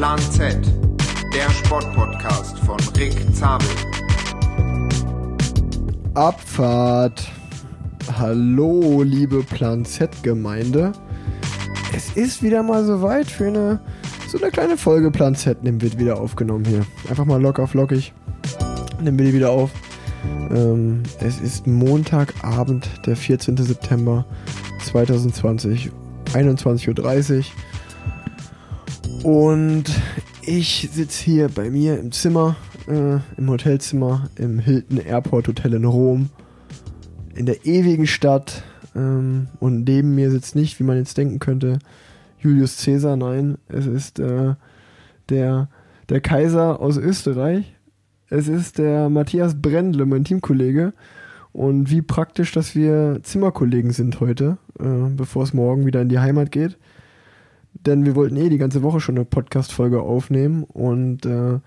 Plan Z, der Sportpodcast von Rick Zabel. Abfahrt. Hallo, liebe Plan Z-Gemeinde. Es ist wieder mal soweit für eine so eine kleine Folge Plan Z nehmen wird wieder aufgenommen hier. Einfach mal locker flockig. Nehmen wir die wieder auf. Ähm, es ist Montagabend, der 14. September 2020, 21.30 Uhr. Und ich sitze hier bei mir im Zimmer, äh, im Hotelzimmer, im Hilton Airport Hotel in Rom, in der ewigen Stadt. Ähm, und neben mir sitzt nicht, wie man jetzt denken könnte, Julius Caesar. Nein, es ist äh, der, der Kaiser aus Österreich. Es ist der Matthias Brendle, mein Teamkollege. Und wie praktisch, dass wir Zimmerkollegen sind heute, äh, bevor es morgen wieder in die Heimat geht denn wir wollten eh die ganze Woche schon eine Podcast-Folge aufnehmen und äh,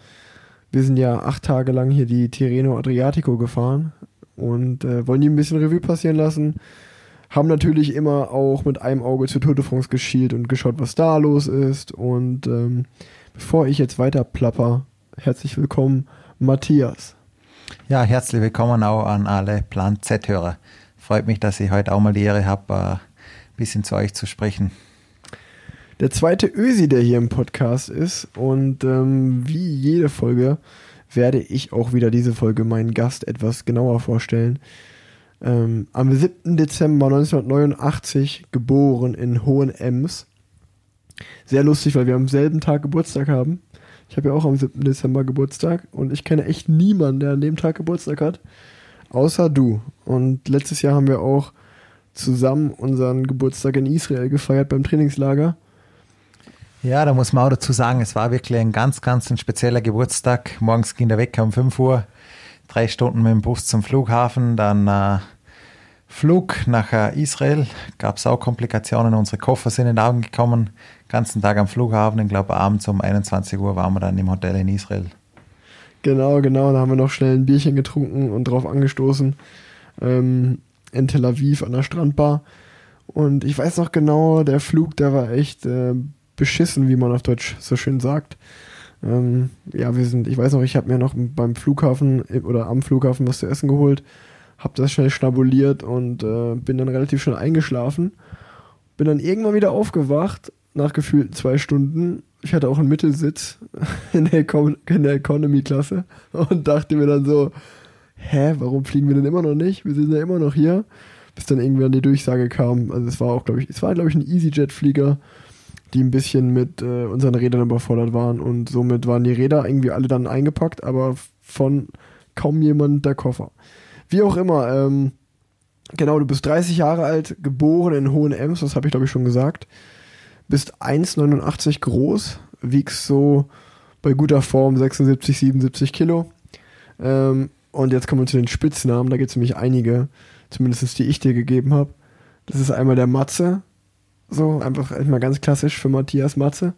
wir sind ja acht Tage lang hier die Tirreno Adriatico gefahren und äh, wollen die ein bisschen Revue passieren lassen. Haben natürlich immer auch mit einem Auge zur Tour de France geschielt und geschaut, was da los ist. Und ähm, bevor ich jetzt weiter plapper, herzlich willkommen, Matthias. Ja, herzlich willkommen auch an alle Plan Z-Hörer. Freut mich, dass ich heute auch mal die Ehre habe, ein bisschen zu euch zu sprechen der zweite Ösi, der hier im Podcast ist. Und ähm, wie jede Folge werde ich auch wieder diese Folge meinen Gast etwas genauer vorstellen. Ähm, am 7. Dezember 1989 geboren in Hohenems. Sehr lustig, weil wir am selben Tag Geburtstag haben. Ich habe ja auch am 7. Dezember Geburtstag und ich kenne echt niemanden, der an dem Tag Geburtstag hat, außer du. Und letztes Jahr haben wir auch zusammen unseren Geburtstag in Israel gefeiert beim Trainingslager. Ja, da muss man auch dazu sagen, es war wirklich ein ganz, ganz ein spezieller Geburtstag. Morgens ging der weg um 5 Uhr, drei Stunden mit dem Bus zum Flughafen, dann äh, Flug nach äh, Israel. Gab es auch Komplikationen, unsere Koffer sind in den Augen gekommen. Ganzen Tag am Flughafen, ich glaube abends um 21 Uhr waren wir dann im Hotel in Israel. Genau, genau, da haben wir noch schnell ein Bierchen getrunken und drauf angestoßen. Ähm, in Tel Aviv an der Strandbar. Und ich weiß noch genau, der Flug, der war echt äh, beschissen, wie man auf Deutsch so schön sagt. Ähm, ja, wir sind, ich weiß noch, ich habe mir noch beim Flughafen oder am Flughafen was zu essen geholt, habe das schnell schnabuliert und äh, bin dann relativ schnell eingeschlafen. Bin dann irgendwann wieder aufgewacht, nach gefühlten zwei Stunden. Ich hatte auch einen Mittelsitz in der, in der Economy-Klasse und dachte mir dann so, hä, warum fliegen wir denn immer noch nicht? Wir sind ja immer noch hier. Bis dann irgendwann die Durchsage kam, also es war auch, glaube ich, es war, glaube ich, ein EasyJet-Flieger die ein bisschen mit äh, unseren Rädern überfordert waren und somit waren die Räder irgendwie alle dann eingepackt, aber von kaum jemand der Koffer. Wie auch immer, ähm, genau, du bist 30 Jahre alt, geboren in Hohenems, das habe ich glaube ich schon gesagt, bist 1,89 groß, wiegst so bei guter Form 76, 77 Kilo. Ähm, und jetzt kommen wir zu den Spitznamen, da gibt es nämlich einige, zumindest die ich dir gegeben habe. Das ist einmal der Matze, so, einfach mal ganz klassisch für Matthias Matze.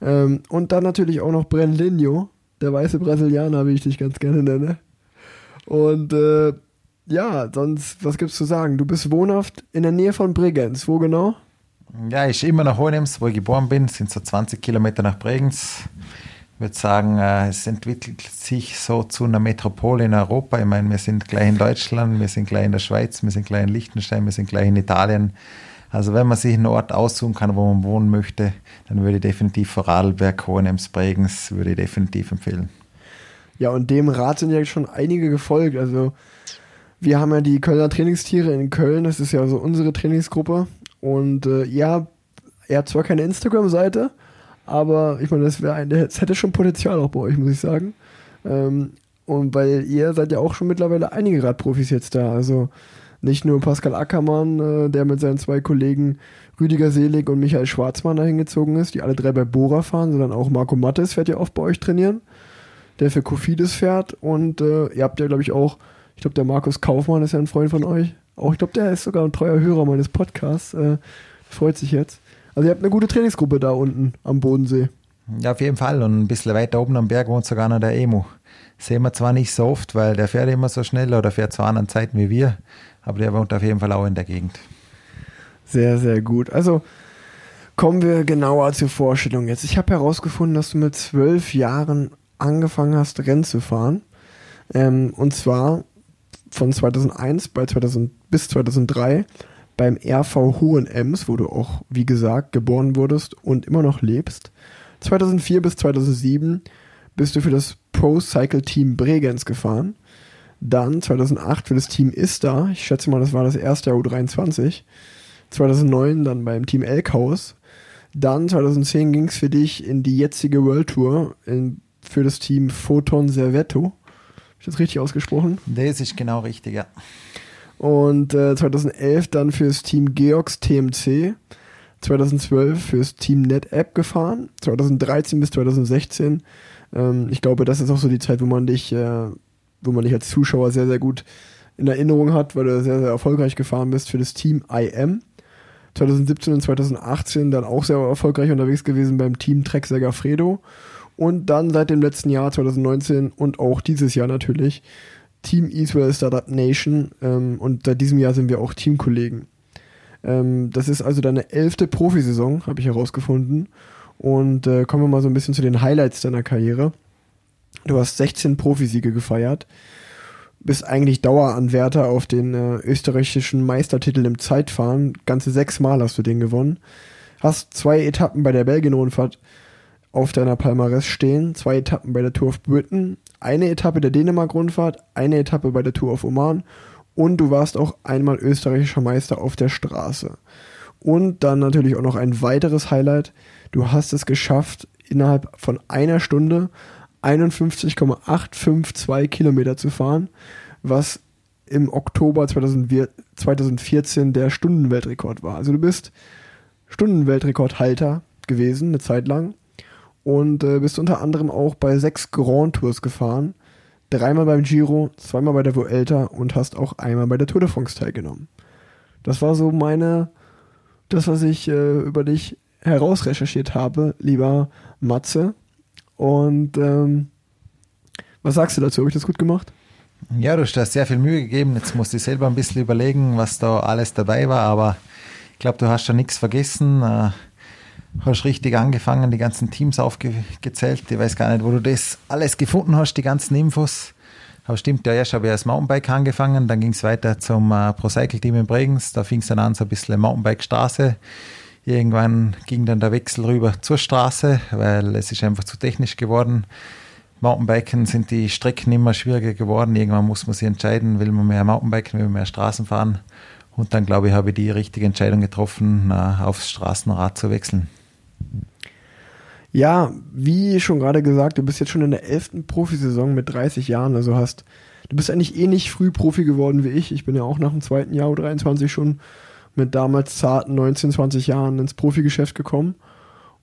Ähm, und dann natürlich auch noch Brenlinho, der weiße Brasilianer, wie ich dich ganz gerne nenne. Und äh, ja, sonst, was gibt's zu sagen? Du bist wohnhaft in der Nähe von Bregenz. Wo genau? Ja, ich immer nach Hohenems, wo ich geboren bin, sind so 20 Kilometer nach Bregenz. Ich würde sagen, äh, es entwickelt sich so zu einer Metropole in Europa. Ich meine, wir sind gleich in Deutschland, wir sind gleich in der Schweiz, wir sind gleich in Liechtenstein, wir sind gleich in Italien. Also wenn man sich einen Ort aussuchen kann, wo man wohnen möchte, dann würde ich definitiv Vorarlberg, Hohenems, Bregenz, würde ich definitiv empfehlen. Ja, und dem Rat sind ja schon einige gefolgt. Also wir haben ja die Kölner Trainingstiere in Köln, das ist ja so unsere Trainingsgruppe. Und äh, ja, er hat zwar keine Instagram-Seite, aber ich meine, das, das hätte schon Potenzial auch bei euch, muss ich sagen. Ähm, und weil ihr seid ja auch schon mittlerweile einige Radprofis jetzt da. Also nicht nur Pascal Ackermann, äh, der mit seinen zwei Kollegen Rüdiger Selig und Michael Schwarzmann dahin gezogen ist, die alle drei bei Bora fahren, sondern auch Marco Mattes fährt ja oft bei euch trainieren, der für Kofidis fährt. Und äh, ihr habt ja, glaube ich, auch, ich glaube, der Markus Kaufmann ist ja ein Freund von euch. Auch ich glaube, der ist sogar ein treuer Hörer meines Podcasts. Äh, freut sich jetzt. Also ihr habt eine gute Trainingsgruppe da unten am Bodensee. Ja, auf jeden Fall. Und ein bisschen weiter oben am Berg wohnt sogar noch der Emu. Sehen wir zwar nicht so oft, weil der fährt immer so schnell oder fährt zu anderen Zeiten wie wir aber der wohnt auf jeden Fall auch in der Gegend. Sehr, sehr gut. Also Kommen wir genauer zur Vorstellung jetzt. Ich habe herausgefunden, dass du mit zwölf Jahren angefangen hast, Rennen zu fahren. Ähm, und zwar von 2001 bei 2000, bis 2003 beim RV Hohenems, wo du auch, wie gesagt, geboren wurdest und immer noch lebst. 2004 bis 2007 bist du für das Pro Cycle Team Bregenz gefahren. Dann 2008 für das Team Ista. Ich schätze mal, das war das erste U23. 2009 dann beim Team Elkhaus. Dann 2010 ging es für dich in die jetzige World Tour in, für das Team Photon Servetto. Habe ich das richtig ausgesprochen? Das ist genau richtig, ja. Und äh, 2011 dann fürs Team Georgs TMC. 2012 fürs Team NetApp gefahren. 2013 bis 2016. Ähm, ich glaube, das ist auch so die Zeit, wo man dich, äh, wo man dich als Zuschauer sehr, sehr gut in Erinnerung hat, weil du sehr, sehr erfolgreich gefahren bist für das Team IM. 2017 und 2018 dann auch sehr erfolgreich unterwegs gewesen beim Team Trek Segafredo. Und dann seit dem letzten Jahr, 2019 und auch dieses Jahr natürlich, Team Israel Startup Nation. Ähm, und seit diesem Jahr sind wir auch Teamkollegen. Ähm, das ist also deine elfte Profisaison, habe ich herausgefunden. Und äh, kommen wir mal so ein bisschen zu den Highlights deiner Karriere. Du hast 16 Profisiege gefeiert bist eigentlich Daueranwärter auf den äh, österreichischen Meistertitel im Zeitfahren. Ganze sechs Mal hast du den gewonnen. Hast zwei Etappen bei der Belgien-Rundfahrt auf deiner Palmares stehen, zwei Etappen bei der Tour of Britain, eine Etappe der Dänemark-Rundfahrt, eine Etappe bei der Tour of Oman und du warst auch einmal österreichischer Meister auf der Straße. Und dann natürlich auch noch ein weiteres Highlight. Du hast es geschafft, innerhalb von einer Stunde 51,852 Kilometer zu fahren, was im Oktober 2014 der Stundenweltrekord war. Also du bist Stundenweltrekordhalter gewesen, eine Zeit lang. Und äh, bist unter anderem auch bei sechs Grand Tours gefahren. Dreimal beim Giro, zweimal bei der Vuelta und hast auch einmal bei der Tour de France teilgenommen. Das war so meine, das, was ich äh, über dich herausrecherchiert habe, lieber Matze. Und ähm, was sagst du dazu? Habe ich das gut gemacht? Ja, du hast da sehr viel Mühe gegeben. Jetzt musst du selber ein bisschen überlegen, was da alles dabei war. Aber ich glaube, du hast da nichts vergessen. Äh, hast richtig angefangen, die ganzen Teams aufgezählt. Ich weiß gar nicht, wo du das alles gefunden hast, die ganzen Infos. Aber stimmt, ja, erst habe ich als Mountainbike angefangen, dann ging es weiter zum äh, Pro-Cycle-Team in Bregenz. Da fing es dann an, so ein bisschen Mountainbike-Straße. Irgendwann ging dann der Wechsel rüber zur Straße, weil es ist einfach zu technisch geworden. Mountainbiken sind die Strecken immer schwieriger geworden. Irgendwann muss man sich entscheiden, will man mehr Mountainbiken, will man mehr Straßen fahren. Und dann, glaube ich, habe ich die richtige Entscheidung getroffen, aufs Straßenrad zu wechseln. Ja, wie schon gerade gesagt, du bist jetzt schon in der elften Profisaison mit 30 Jahren. Also hast, du bist eigentlich eh nicht früh Profi geworden wie ich. Ich bin ja auch nach dem zweiten Jahr U23 schon mit damals zarten 19, 20 Jahren ins Profigeschäft gekommen.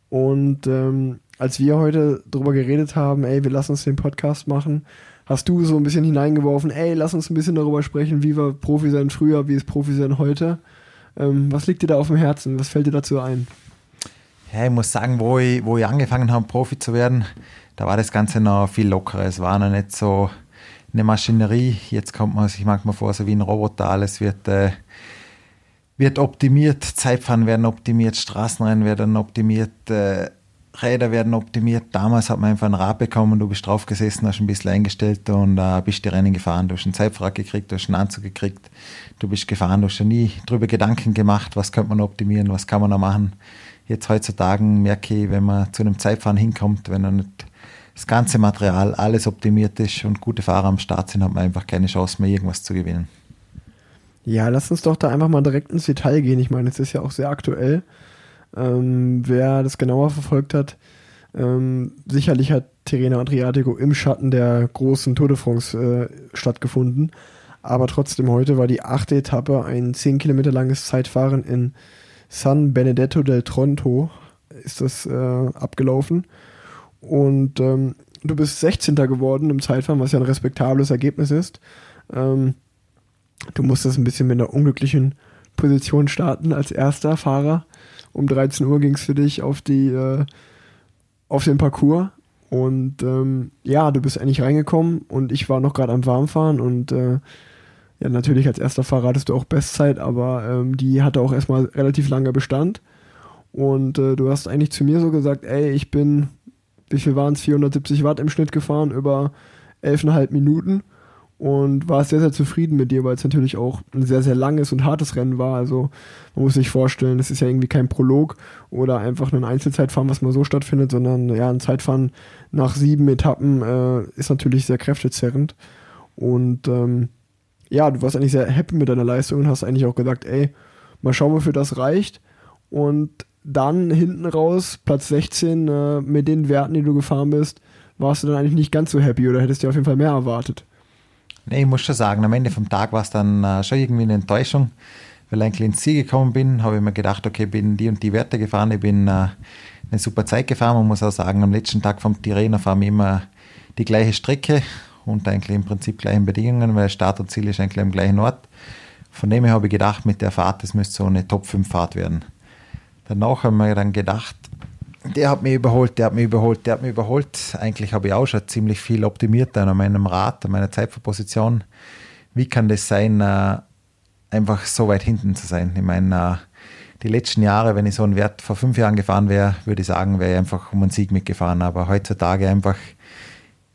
Und ähm, als wir heute darüber geredet haben, ey, wir lassen uns den Podcast machen, hast du so ein bisschen hineingeworfen, ey, lass uns ein bisschen darüber sprechen, wie wir Profi sein früher, wie ist Profi sein heute. Ähm, was liegt dir da auf dem Herzen? Was fällt dir dazu ein? Ja, ich muss sagen, wo ich, wo ich angefangen habe, Profi zu werden, da war das Ganze noch viel lockerer. Es war noch nicht so eine Maschinerie. Jetzt kommt man sich manchmal vor, so wie ein Roboter. Alles wird äh, wird optimiert, Zeitfahren werden optimiert, Straßenrennen werden optimiert, äh, Räder werden optimiert. Damals hat man einfach ein Rad bekommen, du bist drauf gesessen, hast ein bisschen eingestellt und äh, bist die Rennen gefahren. Du hast einen Zeitfahrrad gekriegt, du hast einen Anzug gekriegt, du bist gefahren, du hast ja nie darüber Gedanken gemacht, was könnte man optimieren, was kann man da machen. Jetzt heutzutage merke ich, wenn man zu einem Zeitfahren hinkommt, wenn dann nicht das ganze Material, alles optimiert ist und gute Fahrer am Start sind, hat man einfach keine Chance mehr, irgendwas zu gewinnen. Ja, lass uns doch da einfach mal direkt ins Detail gehen. Ich meine, es ist ja auch sehr aktuell. Ähm, wer das genauer verfolgt hat, ähm, sicherlich hat Terena Adriatico im Schatten der großen Tour de France äh, stattgefunden. Aber trotzdem heute war die achte Etappe ein 10 Kilometer langes Zeitfahren in San Benedetto del Tronto ist das äh, abgelaufen. Und ähm, du bist 16. geworden im Zeitfahren, was ja ein respektables Ergebnis ist. Ähm, Du musstest ein bisschen mit einer unglücklichen Position starten als erster Fahrer. Um 13 Uhr ging es für dich auf die äh, auf den Parcours und ähm, ja, du bist eigentlich reingekommen und ich war noch gerade am Warmfahren und äh, ja, natürlich als erster Fahrer hattest du auch Bestzeit, aber ähm, die hatte auch erstmal relativ lange Bestand. Und äh, du hast eigentlich zu mir so gesagt, ey, ich bin, wie viel waren es, 470 Watt im Schnitt gefahren über 11,5 Minuten und war sehr, sehr zufrieden mit dir, weil es natürlich auch ein sehr, sehr langes und hartes Rennen war. Also man muss sich vorstellen, es ist ja irgendwie kein Prolog oder einfach ein Einzelzeitfahren, was mal so stattfindet, sondern ja, ein Zeitfahren nach sieben Etappen äh, ist natürlich sehr kräftezerrend. Und ähm, ja, du warst eigentlich sehr happy mit deiner Leistung und hast eigentlich auch gesagt, ey, mal schauen, wofür das reicht. Und dann hinten raus, Platz 16, äh, mit den Werten, die du gefahren bist, warst du dann eigentlich nicht ganz so happy oder hättest du auf jeden Fall mehr erwartet? Nee, ich muss schon sagen, am Ende vom Tag war es dann äh, schon irgendwie eine Enttäuschung, weil ich eigentlich ins Ziel gekommen bin, habe ich mir gedacht, okay, bin die und die Werte gefahren, ich bin äh, eine super Zeit gefahren. Man muss auch sagen, am letzten Tag vom Tirreno fahren wir immer die gleiche Strecke und eigentlich im Prinzip gleichen Bedingungen, weil Start und Ziel ist eigentlich am gleichen Ort. Von dem her habe ich gedacht, mit der Fahrt, das müsste so eine Top-5-Fahrt werden. Danach haben wir dann gedacht, der hat mich überholt, der hat mich überholt, der hat mich überholt. Eigentlich habe ich auch schon ziemlich viel optimiert an meinem Rad, an meiner Zeitverposition. Wie kann das sein, äh, einfach so weit hinten zu sein? Ich meine, äh, die letzten Jahre, wenn ich so einen Wert vor fünf Jahren gefahren wäre, würde ich sagen, wäre ich einfach um einen Sieg mitgefahren. Aber heutzutage einfach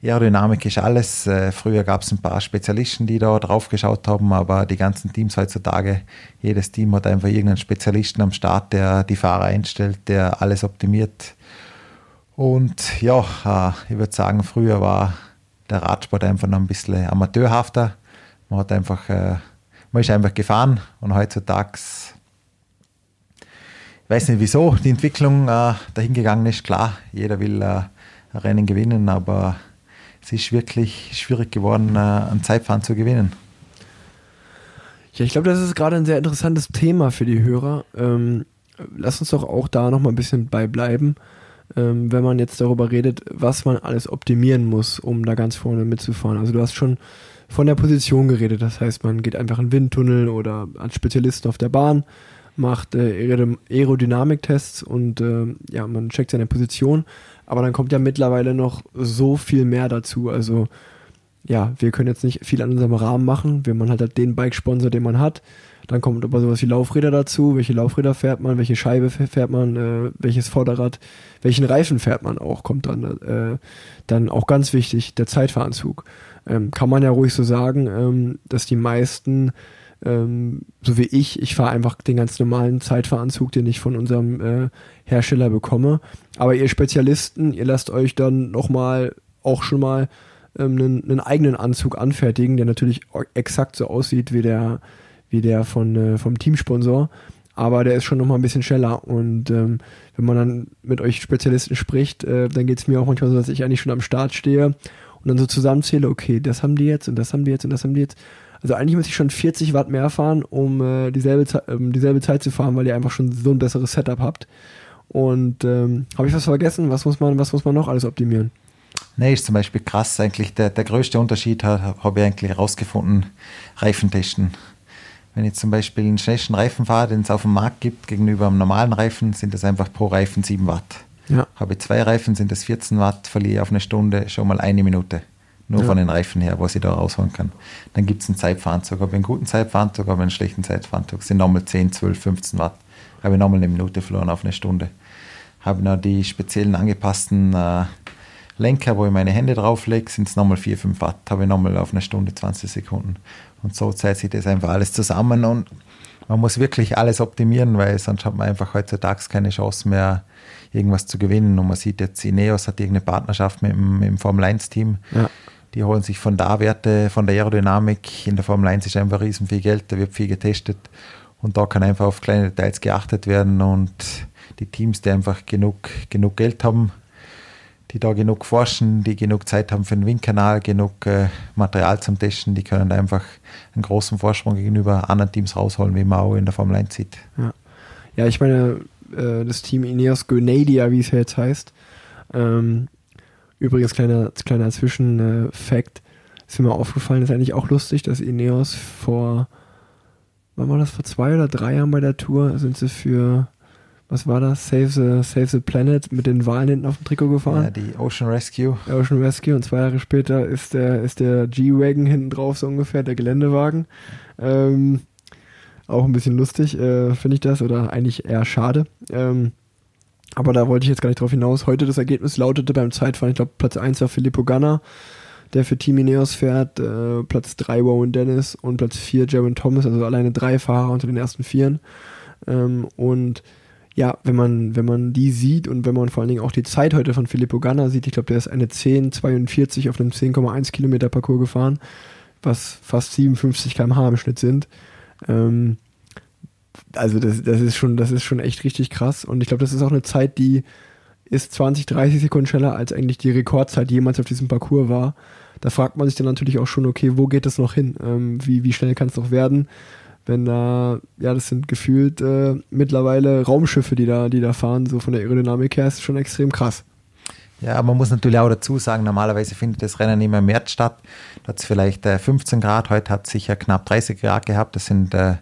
Aerodynamik ist alles. Äh, früher gab es ein paar Spezialisten, die da drauf geschaut haben, aber die ganzen Teams heutzutage, jedes Team hat einfach irgendeinen Spezialisten am Start, der die Fahrer einstellt, der alles optimiert. Und ja, äh, ich würde sagen, früher war der Radsport einfach noch ein bisschen amateurhafter. Man hat einfach, äh, man ist einfach gefahren und heutzutage, ich weiß nicht wieso die Entwicklung dahin gegangen ist. Klar, jeder will ein Rennen gewinnen, aber es ist wirklich schwierig geworden, äh, Zeitfahren zu gewinnen. Ja, ich glaube, das ist gerade ein sehr interessantes Thema für die Hörer. Ähm, lass uns doch auch da noch mal ein bisschen bei bleiben, ähm, wenn man jetzt darüber redet, was man alles optimieren muss, um da ganz vorne mitzufahren. Also du hast schon von der Position geredet, das heißt, man geht einfach in Windtunnel oder als Spezialisten auf der Bahn, macht äh, Aerodynamiktests und äh, ja, man checkt seine Position. Aber dann kommt ja mittlerweile noch so viel mehr dazu. Also ja, wir können jetzt nicht viel an unserem Rahmen machen. wenn man halt den Bike-Sponsor, den man hat. Dann kommt aber sowas wie Laufräder dazu. Welche Laufräder fährt man? Welche Scheibe fährt man? Äh, welches Vorderrad? Welchen Reifen fährt man auch? Kommt dann. Äh, dann auch ganz wichtig, der Zeitfahranzug. Ähm, kann man ja ruhig so sagen, ähm, dass die meisten ähm, so wie ich, ich fahre einfach den ganz normalen Zeitfahranzug, den ich von unserem äh, Hersteller bekomme. Aber ihr Spezialisten, ihr lasst euch dann nochmal auch schon mal ähm, einen, einen, eigenen Anzug anfertigen, der natürlich exakt so aussieht wie der, wie der von, äh, vom Teamsponsor. Aber der ist schon nochmal ein bisschen schneller. Und ähm, wenn man dann mit euch Spezialisten spricht, äh, dann geht es mir auch manchmal so, dass ich eigentlich schon am Start stehe und dann so zusammenzähle, okay, das haben die jetzt und das haben die jetzt und das haben die jetzt. Also eigentlich muss ich schon 40 Watt mehr fahren, um äh, dieselbe, ähm, dieselbe Zeit zu fahren, weil ihr einfach schon so ein besseres Setup habt. Und ähm, habe ich was vergessen? Was muss man, was muss man noch alles optimieren? Nee, ist zum Beispiel krass eigentlich. Der, der größte Unterschied habe ich eigentlich herausgefunden, Reifentesten. Wenn ich zum Beispiel einen schnellsten Reifen fahre, den es auf dem Markt gibt, gegenüber einem normalen Reifen, sind das einfach pro Reifen 7 Watt. Ja. Habe ich zwei Reifen, sind das 14 Watt, verliere ich auf eine Stunde schon mal eine Minute. Nur ja. von den Reifen her, was ich da rausholen kann. Dann gibt es einen Zeitfahranzug. Habe ich einen guten Zeitfahranzug, habe ich einen schlechten Zeitfahranzug. Sind nochmal 10, 12, 15 Watt. Habe ich nochmal eine Minute verloren auf eine Stunde. Habe noch die speziellen angepassten äh, Lenker, wo ich meine Hände drauflege, sind es nochmal 4, 5 Watt. Habe ich nochmal auf eine Stunde 20 Sekunden. Und so zeigt sich das einfach alles zusammen und man muss wirklich alles optimieren, weil sonst hat man einfach heutzutage keine Chance mehr, irgendwas zu gewinnen. Und man sieht jetzt, Ineos hat irgendeine Partnerschaft mit dem, mit dem Formel 1-Team. Ja. Die holen sich von da Werte, von der Aerodynamik. In der Formel 1 ist einfach riesen viel Geld, da wird viel getestet. Und da kann einfach auf kleine Details geachtet werden und die Teams, die einfach genug, genug Geld haben, die da genug forschen, die genug Zeit haben für den Windkanal, genug äh, Material zum Testen, die können einfach einen großen Vorsprung gegenüber anderen Teams rausholen, wie man auch in der Formel 1 sieht. Ja, ja ich meine, äh, das Team Ineos Grenadier, wie es jetzt heißt, ähm, Übrigens, kleiner, kleiner Zwischenfakt, ist mir aufgefallen, ist eigentlich auch lustig, dass Ineos vor, wann war das, vor zwei oder drei Jahren bei der Tour, sind sie für, was war das, Save the, Save the Planet mit den Wahlen hinten auf dem Trikot gefahren. Ja, die Ocean Rescue. Ocean Rescue und zwei Jahre später ist der, ist der G-Wagon hinten drauf, so ungefähr, der Geländewagen. Ähm, auch ein bisschen lustig, äh, finde ich das, oder eigentlich eher schade. Ähm, Aber da wollte ich jetzt gar nicht drauf hinaus. Heute das Ergebnis lautete beim Zeitfahren, ich glaube, Platz 1 war Filippo Ganna, der für Team Ineos fährt, äh, Platz 3 Warren Dennis und Platz 4 Jaron Thomas, also alleine drei Fahrer unter den ersten Vieren. Ähm, und ja, wenn man, wenn man die sieht und wenn man vor allen Dingen auch die Zeit heute von Filippo Ganna sieht, ich glaube, der ist eine 10,42 auf einem 10,1 Kilometer Parcours gefahren, was fast 57 km/h im Schnitt sind. Ähm, also das, das ist schon, das ist schon echt richtig krass. Und ich glaube, das ist auch eine Zeit, die ist 20, 30 Sekunden schneller, als eigentlich die Rekordzeit jemals auf diesem Parcours war. Da fragt man sich dann natürlich auch schon, okay, wo geht das noch hin? Ähm, wie, wie schnell kann es noch werden? Wenn da, ja, das sind gefühlt äh, mittlerweile Raumschiffe, die da, die da fahren, so von der Aerodynamik her, ist schon extrem krass. Ja, man muss natürlich auch dazu sagen, normalerweise findet das Rennen immer im März statt. Da hat es vielleicht äh, 15 Grad, heute hat es sicher knapp 30 Grad gehabt. Das sind äh,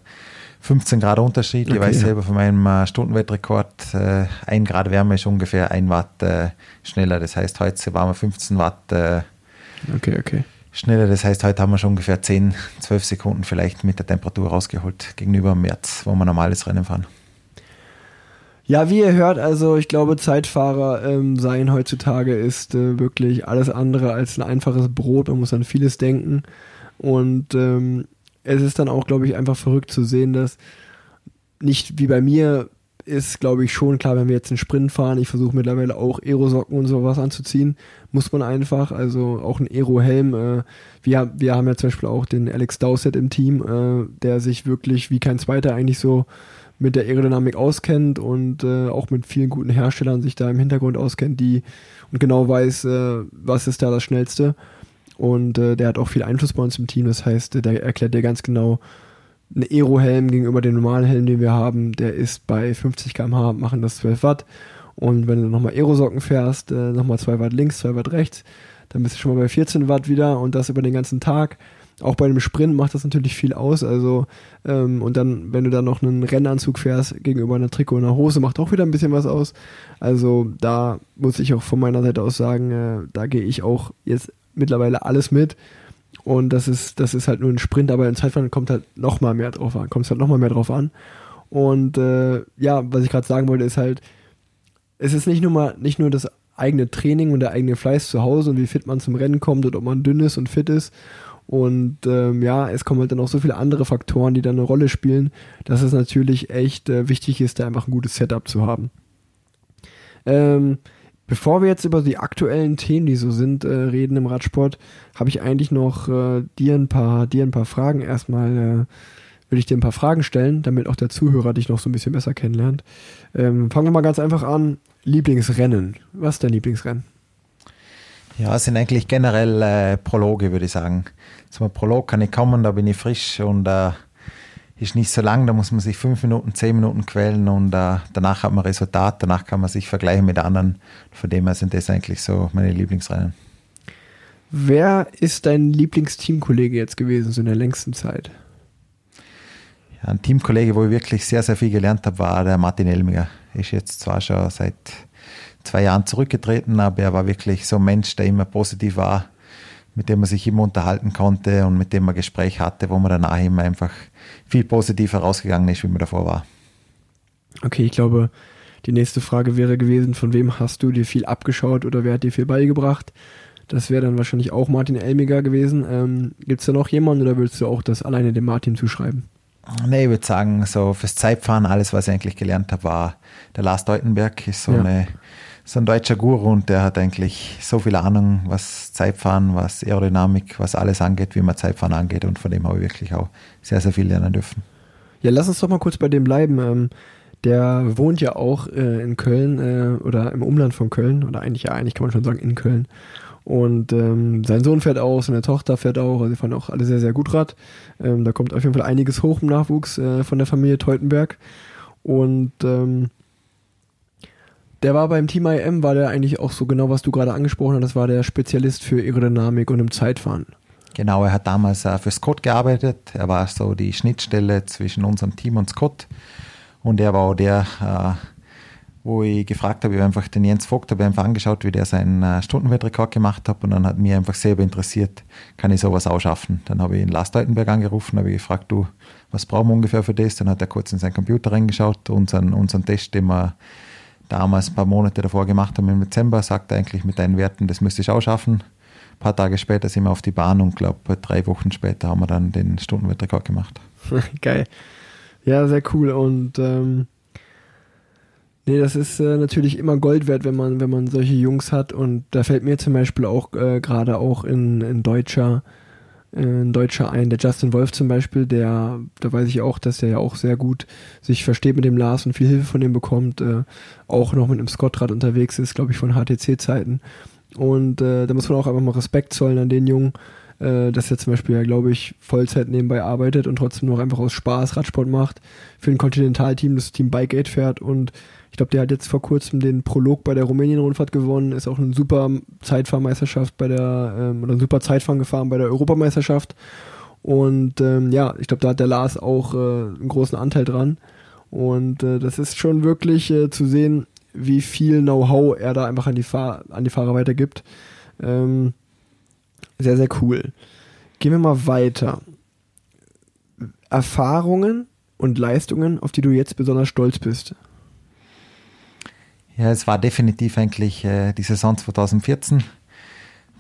15 Grad Unterschied. Okay, ich weiß selber von meinem äh, Stundenwettrekord, äh, ein Grad Wärme ist ungefähr ein Watt äh, schneller. Das heißt, heute waren wir 15 Watt äh, okay, okay. schneller. Das heißt, heute haben wir schon ungefähr 10, 12 Sekunden vielleicht mit der Temperatur rausgeholt gegenüber im März, wo wir normales Rennen fahren. Ja, wie ihr hört, also ich glaube, Zeitfahrer ähm, sein heutzutage ist äh, wirklich alles andere als ein einfaches Brot. Man muss an vieles denken. Und ähm, es ist dann auch, glaube ich, einfach verrückt zu sehen, dass nicht wie bei mir ist, glaube ich, schon klar, wenn wir jetzt einen Sprint fahren, ich versuche mittlerweile auch Aerosocken und sowas anzuziehen, muss man einfach, also auch ein Aero-Helm. Äh, wir, wir haben ja zum Beispiel auch den Alex Dowsett im Team, äh, der sich wirklich wie kein zweiter eigentlich so mit der Aerodynamik auskennt und äh, auch mit vielen guten Herstellern sich da im Hintergrund auskennt, die und genau weiß, äh, was ist da das Schnellste. Und äh, der hat auch viel Einfluss bei uns im Team. Das heißt, der erklärt dir ganz genau, ein Aero-Helm gegenüber dem normalen Helm, den wir haben, der ist bei 50 km/h, machen das 12 Watt. Und wenn du nochmal Aerosocken fährst, äh, nochmal 2 Watt links, 2 Watt rechts, dann bist du schon mal bei 14 Watt wieder und das über den ganzen Tag. Auch bei einem Sprint macht das natürlich viel aus. Also, ähm, und dann, wenn du dann noch einen Rennanzug fährst gegenüber einer Trikot und einer Hose, macht auch wieder ein bisschen was aus. Also, da muss ich auch von meiner Seite aus sagen, äh, da gehe ich auch jetzt mittlerweile alles mit. Und das ist, das ist halt nur ein Sprint, aber in Zeitfahren kommt halt noch mal mehr drauf an, kommt es halt noch mal mehr drauf an. Und äh, ja, was ich gerade sagen wollte, ist halt, es ist nicht nur mal, nicht nur das eigene Training und der eigene Fleiß zu Hause und wie fit man zum Rennen kommt und ob man dünn ist und fit ist. Und ähm, ja, es kommen halt dann auch so viele andere Faktoren, die dann eine Rolle spielen, dass es natürlich echt äh, wichtig ist, da einfach ein gutes Setup zu haben. Ähm, Bevor wir jetzt über die aktuellen Themen, die so sind, äh, reden im Radsport, habe ich eigentlich noch äh, dir ein paar, dir ein paar Fragen. Erstmal äh, will ich dir ein paar Fragen stellen, damit auch der Zuhörer dich noch so ein bisschen besser kennenlernt. Ähm, fangen wir mal ganz einfach an. Lieblingsrennen. Was ist dein Lieblingsrennen? Ja, es sind eigentlich generell äh, Prologe, würde ich sagen. Zum Prolog kann ich kommen, da bin ich frisch und äh, ist nicht so lang, da muss man sich fünf Minuten, zehn Minuten quälen und uh, danach hat man Resultat, danach kann man sich vergleichen mit anderen. Von dem her sind das eigentlich so meine Lieblingsrennen. Wer ist dein Lieblingsteamkollege jetzt gewesen, so in der längsten Zeit? Ja, ein Teamkollege, wo ich wirklich sehr, sehr viel gelernt habe, war der Martin Elmiger. Er ist jetzt zwar schon seit zwei Jahren zurückgetreten, aber er war wirklich so ein Mensch, der immer positiv war, mit dem man sich immer unterhalten konnte und mit dem man Gespräch hatte, wo man danach immer einfach viel positiver rausgegangen ist, wie man davor war. Okay, ich glaube, die nächste Frage wäre gewesen, von wem hast du dir viel abgeschaut oder wer hat dir viel beigebracht? Das wäre dann wahrscheinlich auch Martin Elmiger gewesen. Ähm, Gibt es da noch jemanden oder willst du auch das alleine dem Martin zuschreiben? Nee, ich würde sagen, so fürs Zeitfahren, alles, was ich eigentlich gelernt habe, war der Lars Deutenberg, ist so ja. eine so ein deutscher Guru und der hat eigentlich so viel Ahnung, was Zeitfahren, was Aerodynamik, was alles angeht, wie man Zeitfahren angeht und von dem habe ich wirklich auch sehr, sehr viel lernen dürfen. Ja, lass uns doch mal kurz bei dem bleiben. Ähm, der wohnt ja auch äh, in Köln äh, oder im Umland von Köln oder eigentlich ja, eigentlich kann man schon sagen in Köln. Und ähm, sein Sohn fährt auch, seine Tochter fährt auch, also sie fahren auch alle sehr, sehr gut Rad. Ähm, da kommt auf jeden Fall einiges hoch im Nachwuchs äh, von der Familie Teutenberg. Und ähm, der war beim Team IM, war der eigentlich auch so genau, was du gerade angesprochen hast, das war der Spezialist für Aerodynamik und im Zeitfahren. Genau, er hat damals äh, für Scott gearbeitet. Er war so die Schnittstelle zwischen unserem Team und Scott. Und er war auch der, äh, wo ich gefragt habe, ich habe einfach den Jens Vogt habe einfach angeschaut, wie der seinen äh, Stundenwettrekord gemacht hat. Und dann hat mich einfach selber interessiert, kann ich sowas auch schaffen. Dann habe ich ihn Lars Deutenberg angerufen, habe ich gefragt, du, was brauchen wir ungefähr für das? Dann hat er kurz in seinen Computer reingeschaut, unseren, unseren Test, den wir damals ein paar Monate davor gemacht haben im Dezember, sagt eigentlich mit deinen Werten, das müsste ich auch schaffen. Ein paar Tage später sind wir auf die Bahn und glaube drei Wochen später haben wir dann den Stundenwettrekord gemacht. Geil. Ja, sehr cool. Und ähm, nee, das ist äh, natürlich immer Gold wert, wenn man, wenn man solche Jungs hat. Und da fällt mir zum Beispiel auch äh, gerade auch in, in deutscher ein Deutscher ein, der Justin Wolf zum Beispiel, der, da weiß ich auch, dass der ja auch sehr gut sich versteht mit dem Lars und viel Hilfe von dem bekommt, äh, auch noch mit einem Scottrad unterwegs ist, glaube ich, von HTC-Zeiten. Und äh, da muss man auch einfach mal Respekt zollen an den Jungen, äh, dass er zum Beispiel glaube ich, Vollzeit nebenbei arbeitet und trotzdem noch einfach aus Spaß Radsport macht, für ein Kontinentalteam, das Team Bike fährt und ich glaube, der hat jetzt vor kurzem den Prolog bei der Rumänien-Rundfahrt gewonnen, ist auch eine super Zeitfahrmeisterschaft bei der, ähm, oder ein super Zeitfahren gefahren bei der Europameisterschaft. Und ähm, ja, ich glaube, da hat der Lars auch äh, einen großen Anteil dran. Und äh, das ist schon wirklich äh, zu sehen, wie viel Know-how er da einfach an die, Fahr an die Fahrer weitergibt. Ähm, sehr, sehr cool. Gehen wir mal weiter. Erfahrungen und Leistungen, auf die du jetzt besonders stolz bist. Ja, es war definitiv eigentlich äh, die Saison 2014,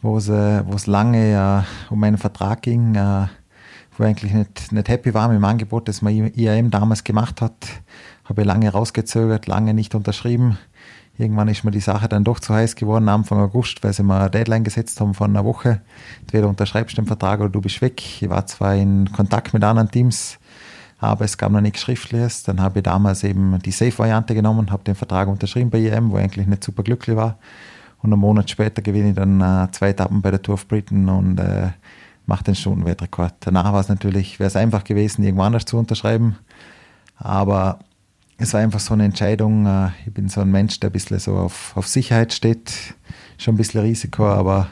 wo es, äh, lange äh, um einen Vertrag ging, äh, wo ich eigentlich nicht, nicht happy war mit dem Angebot, das man IAM damals gemacht hat. Habe lange rausgezögert, lange nicht unterschrieben. Irgendwann ist mir die Sache dann doch zu heiß geworden, Anfang August, weil sie mir eine Deadline gesetzt haben von einer Woche. Entweder unterschreibst du den Vertrag oder du bist weg. Ich war zwar in Kontakt mit anderen Teams, aber es gab noch nichts Schriftliches. Dann habe ich damals eben die Safe-Variante genommen, habe den Vertrag unterschrieben bei IM, wo ich eigentlich nicht super glücklich war. Und einen Monat später gewinne ich dann äh, zwei Etappen bei der Tour of Britain und äh, mache den Stundenweltrekord. Danach war es natürlich, wäre es einfach gewesen, irgendwo anders zu unterschreiben. Aber es war einfach so eine Entscheidung. Äh, ich bin so ein Mensch, der ein bisschen so auf, auf Sicherheit steht. Schon ein bisschen Risiko, aber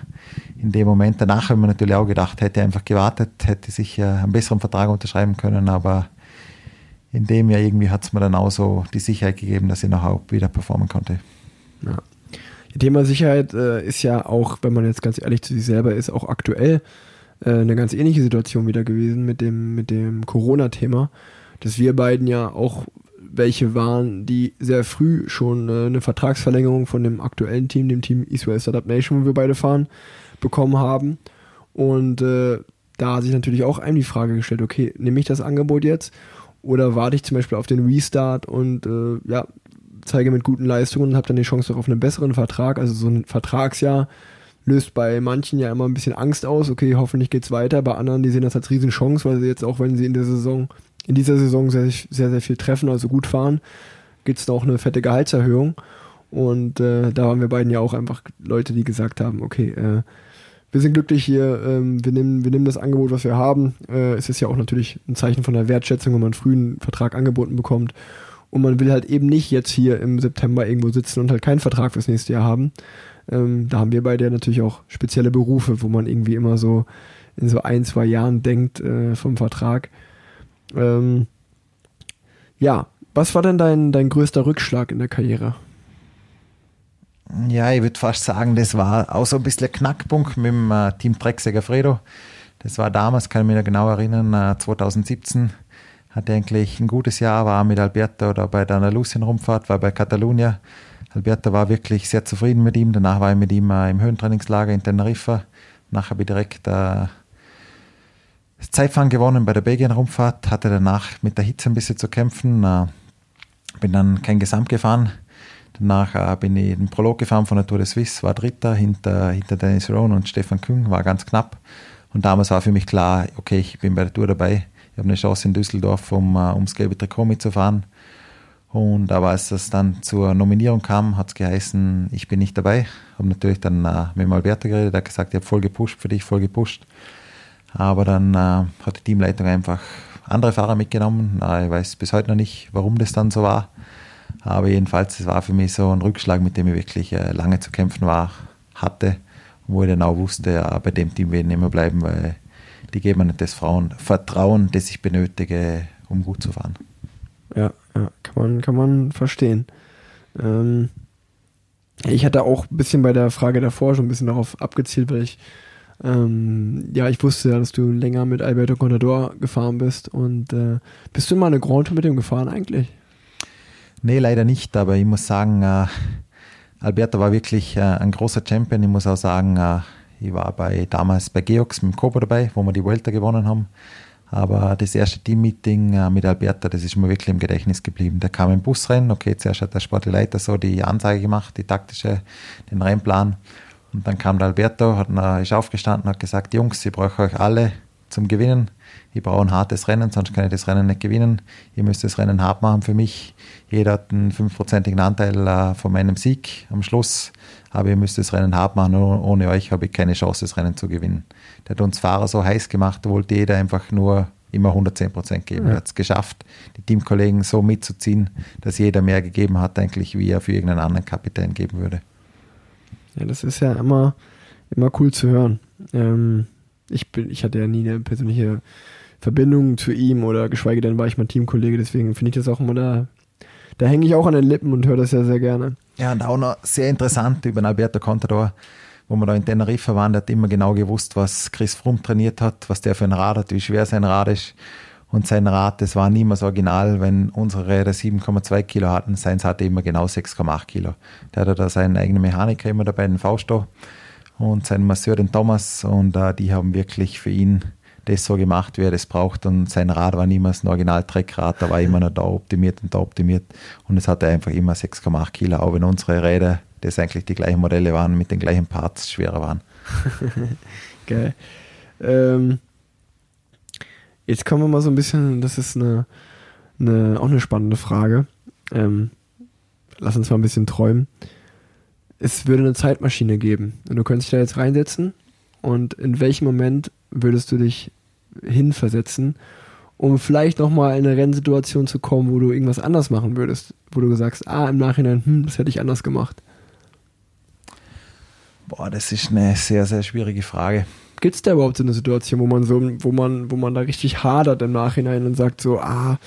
in dem Moment danach habe ich mir natürlich auch gedacht, hätte einfach gewartet, hätte sicher einen besseren Vertrag unterschreiben können, aber in dem Jahr irgendwie hat es mir dann auch so die Sicherheit gegeben, dass ich noch wieder performen konnte. Ja. Thema Sicherheit äh, ist ja auch, wenn man jetzt ganz ehrlich zu sich selber ist, auch aktuell äh, eine ganz ähnliche Situation wieder gewesen mit dem, mit dem Corona-Thema, dass wir beiden ja auch welche waren, die sehr früh schon äh, eine Vertragsverlängerung von dem aktuellen Team, dem Team West Startup Nation, wo wir beide fahren, bekommen haben. Und äh, da hat sich natürlich auch einem die Frage gestellt, okay, nehme ich das Angebot jetzt oder warte ich zum Beispiel auf den Restart und äh, ja, zeige mit guten Leistungen und habe dann die Chance auf einen besseren Vertrag. Also so ein Vertragsjahr löst bei manchen ja immer ein bisschen Angst aus. Okay, hoffentlich geht's weiter. Bei anderen, die sehen das als Riesenchance, weil sie jetzt auch, wenn sie in der Saison, in dieser Saison sehr, sehr, sehr viel treffen, also gut fahren, gibt's da auch eine fette Gehaltserhöhung. Und äh, da waren wir beiden ja auch einfach Leute, die gesagt haben, okay, äh, wir sind glücklich hier, ähm, wir, nehmen, wir nehmen das Angebot, was wir haben. Äh, es ist ja auch natürlich ein Zeichen von der Wertschätzung, wenn man einen Vertrag angeboten bekommt. Und man will halt eben nicht jetzt hier im September irgendwo sitzen und halt keinen Vertrag fürs nächste Jahr haben. Ähm, da haben wir beide ja natürlich auch spezielle Berufe, wo man irgendwie immer so in so ein, zwei Jahren denkt äh, vom Vertrag. Ähm, ja, was war denn dein, dein größter Rückschlag in der Karriere? Ja, ich würde fast sagen, das war auch so ein bisschen ein Knackpunkt mit dem äh, Team Drecksäger Fredo. Das war damals, kann ich mich noch genau erinnern, äh, 2017 hatte eigentlich ein gutes Jahr, war mit Alberto oder bei der Andalusien-Rundfahrt, war bei Catalunya. Alberto war wirklich sehr zufrieden mit ihm. Danach war ich mit ihm äh, im Höhentrainingslager in Teneriffa. Danach habe ich direkt äh, Zeitfahren gewonnen bei der Belgien-Rundfahrt, hatte danach mit der Hitze ein bisschen zu kämpfen. Äh, bin dann kein Gesamt gefahren Danach äh, bin ich den Prolog gefahren von der Tour de Suisse, war Dritter hinter, hinter Dennis Rohn und Stefan Küng, war ganz knapp. Und damals war für mich klar, okay, ich bin bei der Tour dabei. Ich habe eine Chance in Düsseldorf, um uh, ums gelbe Trikot mitzufahren. Und aber als es dann zur Nominierung kam, hat es geheißen, ich bin nicht dabei. Habe natürlich dann uh, mit dem Alberto geredet, der hat gesagt, ich habe voll gepusht für dich, voll gepusht. Aber dann uh, hat die Teamleitung einfach andere Fahrer mitgenommen. ich weiß bis heute noch nicht, warum das dann so war. Aber jedenfalls, es war für mich so ein Rückschlag, mit dem ich wirklich äh, lange zu kämpfen war, hatte, wo ich dann auch wusste, ja, bei dem Team nicht mehr bleiben, weil die geben mir nicht das Vertrauen, das ich benötige, um gut zu fahren. Ja, ja kann, man, kann man verstehen. Ähm, ich hatte auch ein bisschen bei der Frage davor schon ein bisschen darauf abgezielt, weil ich ähm, ja, ich wusste ja, dass du länger mit Alberto Contador gefahren bist und äh, bist du immer eine Grand Tour mit dem gefahren eigentlich? Nee, leider nicht, aber ich muss sagen, äh, Alberto war wirklich äh, ein großer Champion. Ich muss auch sagen, äh, ich war bei, damals bei Geox mit dem Kobo dabei, wo wir die Vuelta gewonnen haben. Aber das erste Teammeeting äh, mit Alberto, das ist mir wirklich im Gedächtnis geblieben. Der kam im Bus rein, okay, zuerst hat der Sportleiter so die Ansage gemacht, die taktische, den Rennplan. Und dann kam der Alberto, hat, ist aufgestanden, hat gesagt, Jungs, ich brauche euch alle zum Gewinnen. Ich brauche ein hartes Rennen, sonst kann ich das Rennen nicht gewinnen. Ihr müsst das Rennen hart machen für mich. Jeder hat einen fünfprozentigen Anteil äh, von meinem Sieg am Schluss. Aber ihr müsst das Rennen hart machen. Ohne euch habe ich keine Chance, das Rennen zu gewinnen. Der hat uns Fahrer so heiß gemacht, da wollte jeder einfach nur immer 110 Prozent geben. Ja. Er hat es geschafft, die Teamkollegen so mitzuziehen, dass jeder mehr gegeben hat, eigentlich, wie er für irgendeinen anderen Kapitän geben würde. Ja, das ist ja immer, immer cool zu hören. Ähm, ich, bin, ich hatte ja nie eine persönliche Verbindung zu ihm oder geschweige denn war ich mein Teamkollege, deswegen finde ich das auch immer da. Da hänge ich auch an den Lippen und höre das ja sehr gerne. Ja, und auch noch sehr interessant über den Alberto Contador, wo wir da in Teneriffa waren, der hat immer genau gewusst, was Chris Froome trainiert hat, was der für ein Rad hat, wie schwer sein Rad ist. Und sein Rad, das war niemals original, wenn unsere Räder 7,2 Kilo hatten, seins hatte immer genau 6,8 Kilo. Der hatte da seinen eigenen Mechaniker immer dabei, den Fausto und seinen Masseur, den Thomas, und äh, die haben wirklich für ihn das so gemacht, wie er das braucht. Und sein Rad war niemals ein Original-Treckrad, da war immer noch da optimiert und da optimiert. Und es hatte einfach immer 6,8 Kilo, auch wenn unsere Räder, das eigentlich die gleichen Modelle waren, mit den gleichen Parts schwerer waren. Geil. Ähm, jetzt kommen wir mal so ein bisschen, das ist eine, eine auch eine spannende Frage. Ähm, lass uns mal ein bisschen träumen. Es würde eine Zeitmaschine geben und du könntest dich da jetzt reinsetzen und in welchem Moment würdest du dich hinversetzen, um vielleicht nochmal in eine Rennsituation zu kommen, wo du irgendwas anders machen würdest, wo du sagst, ah, im Nachhinein, hm, das hätte ich anders gemacht? Boah, das ist eine sehr, sehr schwierige Frage. Gibt es da überhaupt so eine Situation, wo man so, wo man, wo man da richtig hadert im Nachhinein und sagt so, ah,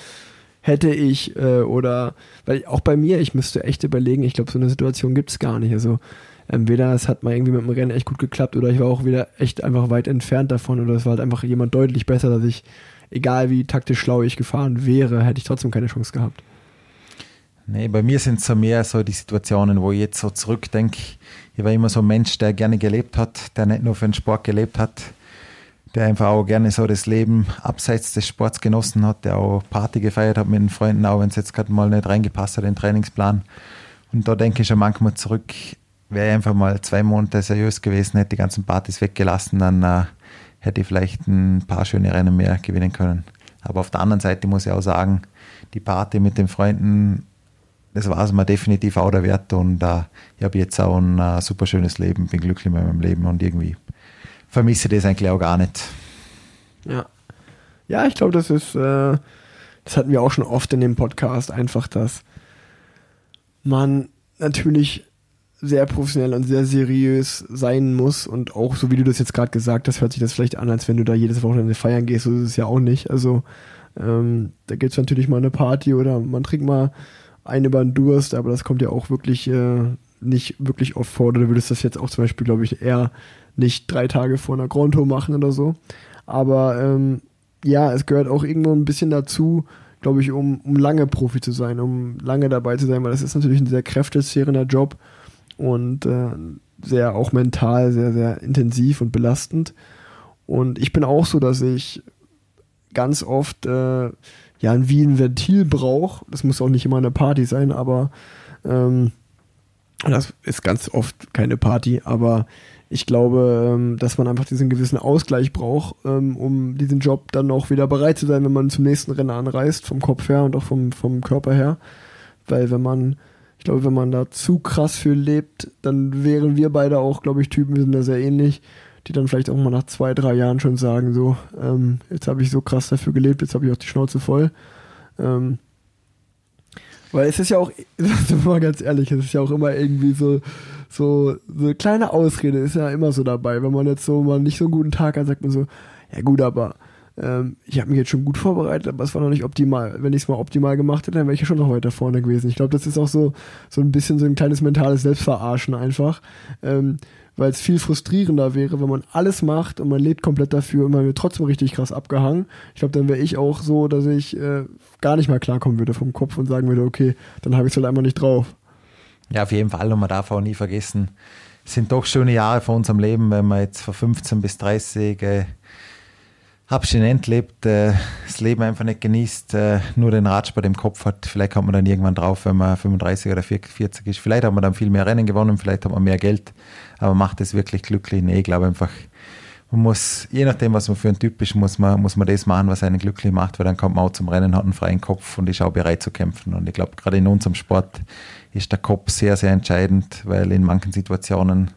hätte ich äh, oder weil auch bei mir, ich müsste echt überlegen, ich glaube, so eine Situation gibt es gar nicht. Also entweder es hat mal irgendwie mit dem Rennen echt gut geklappt oder ich war auch wieder echt einfach weit entfernt davon oder es war halt einfach jemand deutlich besser, dass ich, egal wie taktisch schlau ich gefahren wäre, hätte ich trotzdem keine Chance gehabt. Nee, bei mir sind es so mehr so die Situationen, wo ich jetzt so zurückdenke. Ich war immer so ein Mensch, der gerne gelebt hat, der nicht nur für den Sport gelebt hat, der einfach auch gerne so das Leben abseits des Sports genossen hat, der auch Party gefeiert hat mit den Freunden, auch wenn es jetzt gerade mal nicht reingepasst hat in den Trainingsplan. Und da denke ich schon manchmal zurück, wäre ich einfach mal zwei Monate seriös gewesen, hätte die ganzen Partys weggelassen, dann äh, hätte ich vielleicht ein paar schöne Rennen mehr gewinnen können. Aber auf der anderen Seite muss ich auch sagen, die Party mit den Freunden, das war es mir definitiv auch der Wert und äh, ich habe jetzt auch ein äh, super schönes Leben, bin glücklich mit meinem Leben und irgendwie vermisse das eigentlich auch gar nicht. Ja. Ja, ich glaube, das ist, äh, das hatten wir auch schon oft in dem Podcast, einfach, dass man natürlich sehr professionell und sehr seriös sein muss und auch so wie du das jetzt gerade gesagt hast, hört sich das vielleicht an, als wenn du da jedes Wochenende feiern gehst, so ist es ja auch nicht. Also ähm, da gibt es natürlich mal eine Party oder man trinkt mal eine über den Durst, aber das kommt ja auch wirklich äh, nicht wirklich oft vor. Oder du würdest das jetzt auch zum Beispiel, glaube ich, eher nicht drei Tage vor einer Grand Tour machen oder so. Aber ähm, ja, es gehört auch irgendwo ein bisschen dazu, glaube ich, um, um lange Profi zu sein, um lange dabei zu sein, weil das ist natürlich ein sehr kräftezehrender Job und äh, sehr auch mental sehr, sehr intensiv und belastend. Und ich bin auch so, dass ich ganz oft äh, ja wie ein Ventil brauche. Das muss auch nicht immer eine Party sein, aber ähm, das ist ganz oft keine Party, aber ich glaube, ähm, dass man einfach diesen gewissen Ausgleich braucht, ähm, um diesen Job dann auch wieder bereit zu sein, wenn man zum nächsten Rennen anreist, vom Kopf her und auch vom, vom Körper her. Weil wenn man ich glaube, wenn man da zu krass für lebt, dann wären wir beide auch, glaube ich, Typen, wir sind da sehr ähnlich, die dann vielleicht auch mal nach zwei, drei Jahren schon sagen, so, ähm, jetzt habe ich so krass dafür gelebt, jetzt habe ich auch die Schnauze voll. Ähm, weil es ist ja auch, sind mal ganz ehrlich, es ist ja auch immer irgendwie so, so, so eine kleine Ausrede ist ja immer so dabei. Wenn man jetzt so mal nicht so einen guten Tag hat, sagt man so, ja gut, aber ähm, ich habe mich jetzt schon gut vorbereitet, aber es war noch nicht optimal. Wenn ich es mal optimal gemacht hätte, dann wäre ich ja schon noch weiter vorne gewesen. Ich glaube, das ist auch so, so ein bisschen so ein kleines mentales Selbstverarschen einfach. Ähm, weil es viel frustrierender wäre, wenn man alles macht und man lebt komplett dafür und man wird trotzdem richtig krass abgehangen. Ich glaube, dann wäre ich auch so, dass ich äh, gar nicht mehr klarkommen würde vom Kopf und sagen würde, okay, dann habe ich es halt einfach nicht drauf. Ja, auf jeden Fall und man darf auch nie vergessen, es sind doch schöne Jahre von unserem Leben, wenn man jetzt von 15 bis 30 äh, abstinent lebt, äh, das Leben einfach nicht genießt, äh, nur den Radsport im Kopf hat. Vielleicht kommt man dann irgendwann drauf, wenn man 35 oder 40 ist. Vielleicht hat man dann viel mehr Rennen gewonnen, vielleicht hat man mehr Geld, aber macht es wirklich glücklich? Nee, ich glaube einfach, man muss, je nachdem, was man für ein Typ ist, muss man, muss man das machen, was einen glücklich macht, weil dann kommt man auch zum Rennen, hat einen freien Kopf und ist auch bereit zu kämpfen. Und ich glaube, gerade in unserem Sport ist der Kopf sehr, sehr entscheidend, weil in manchen Situationen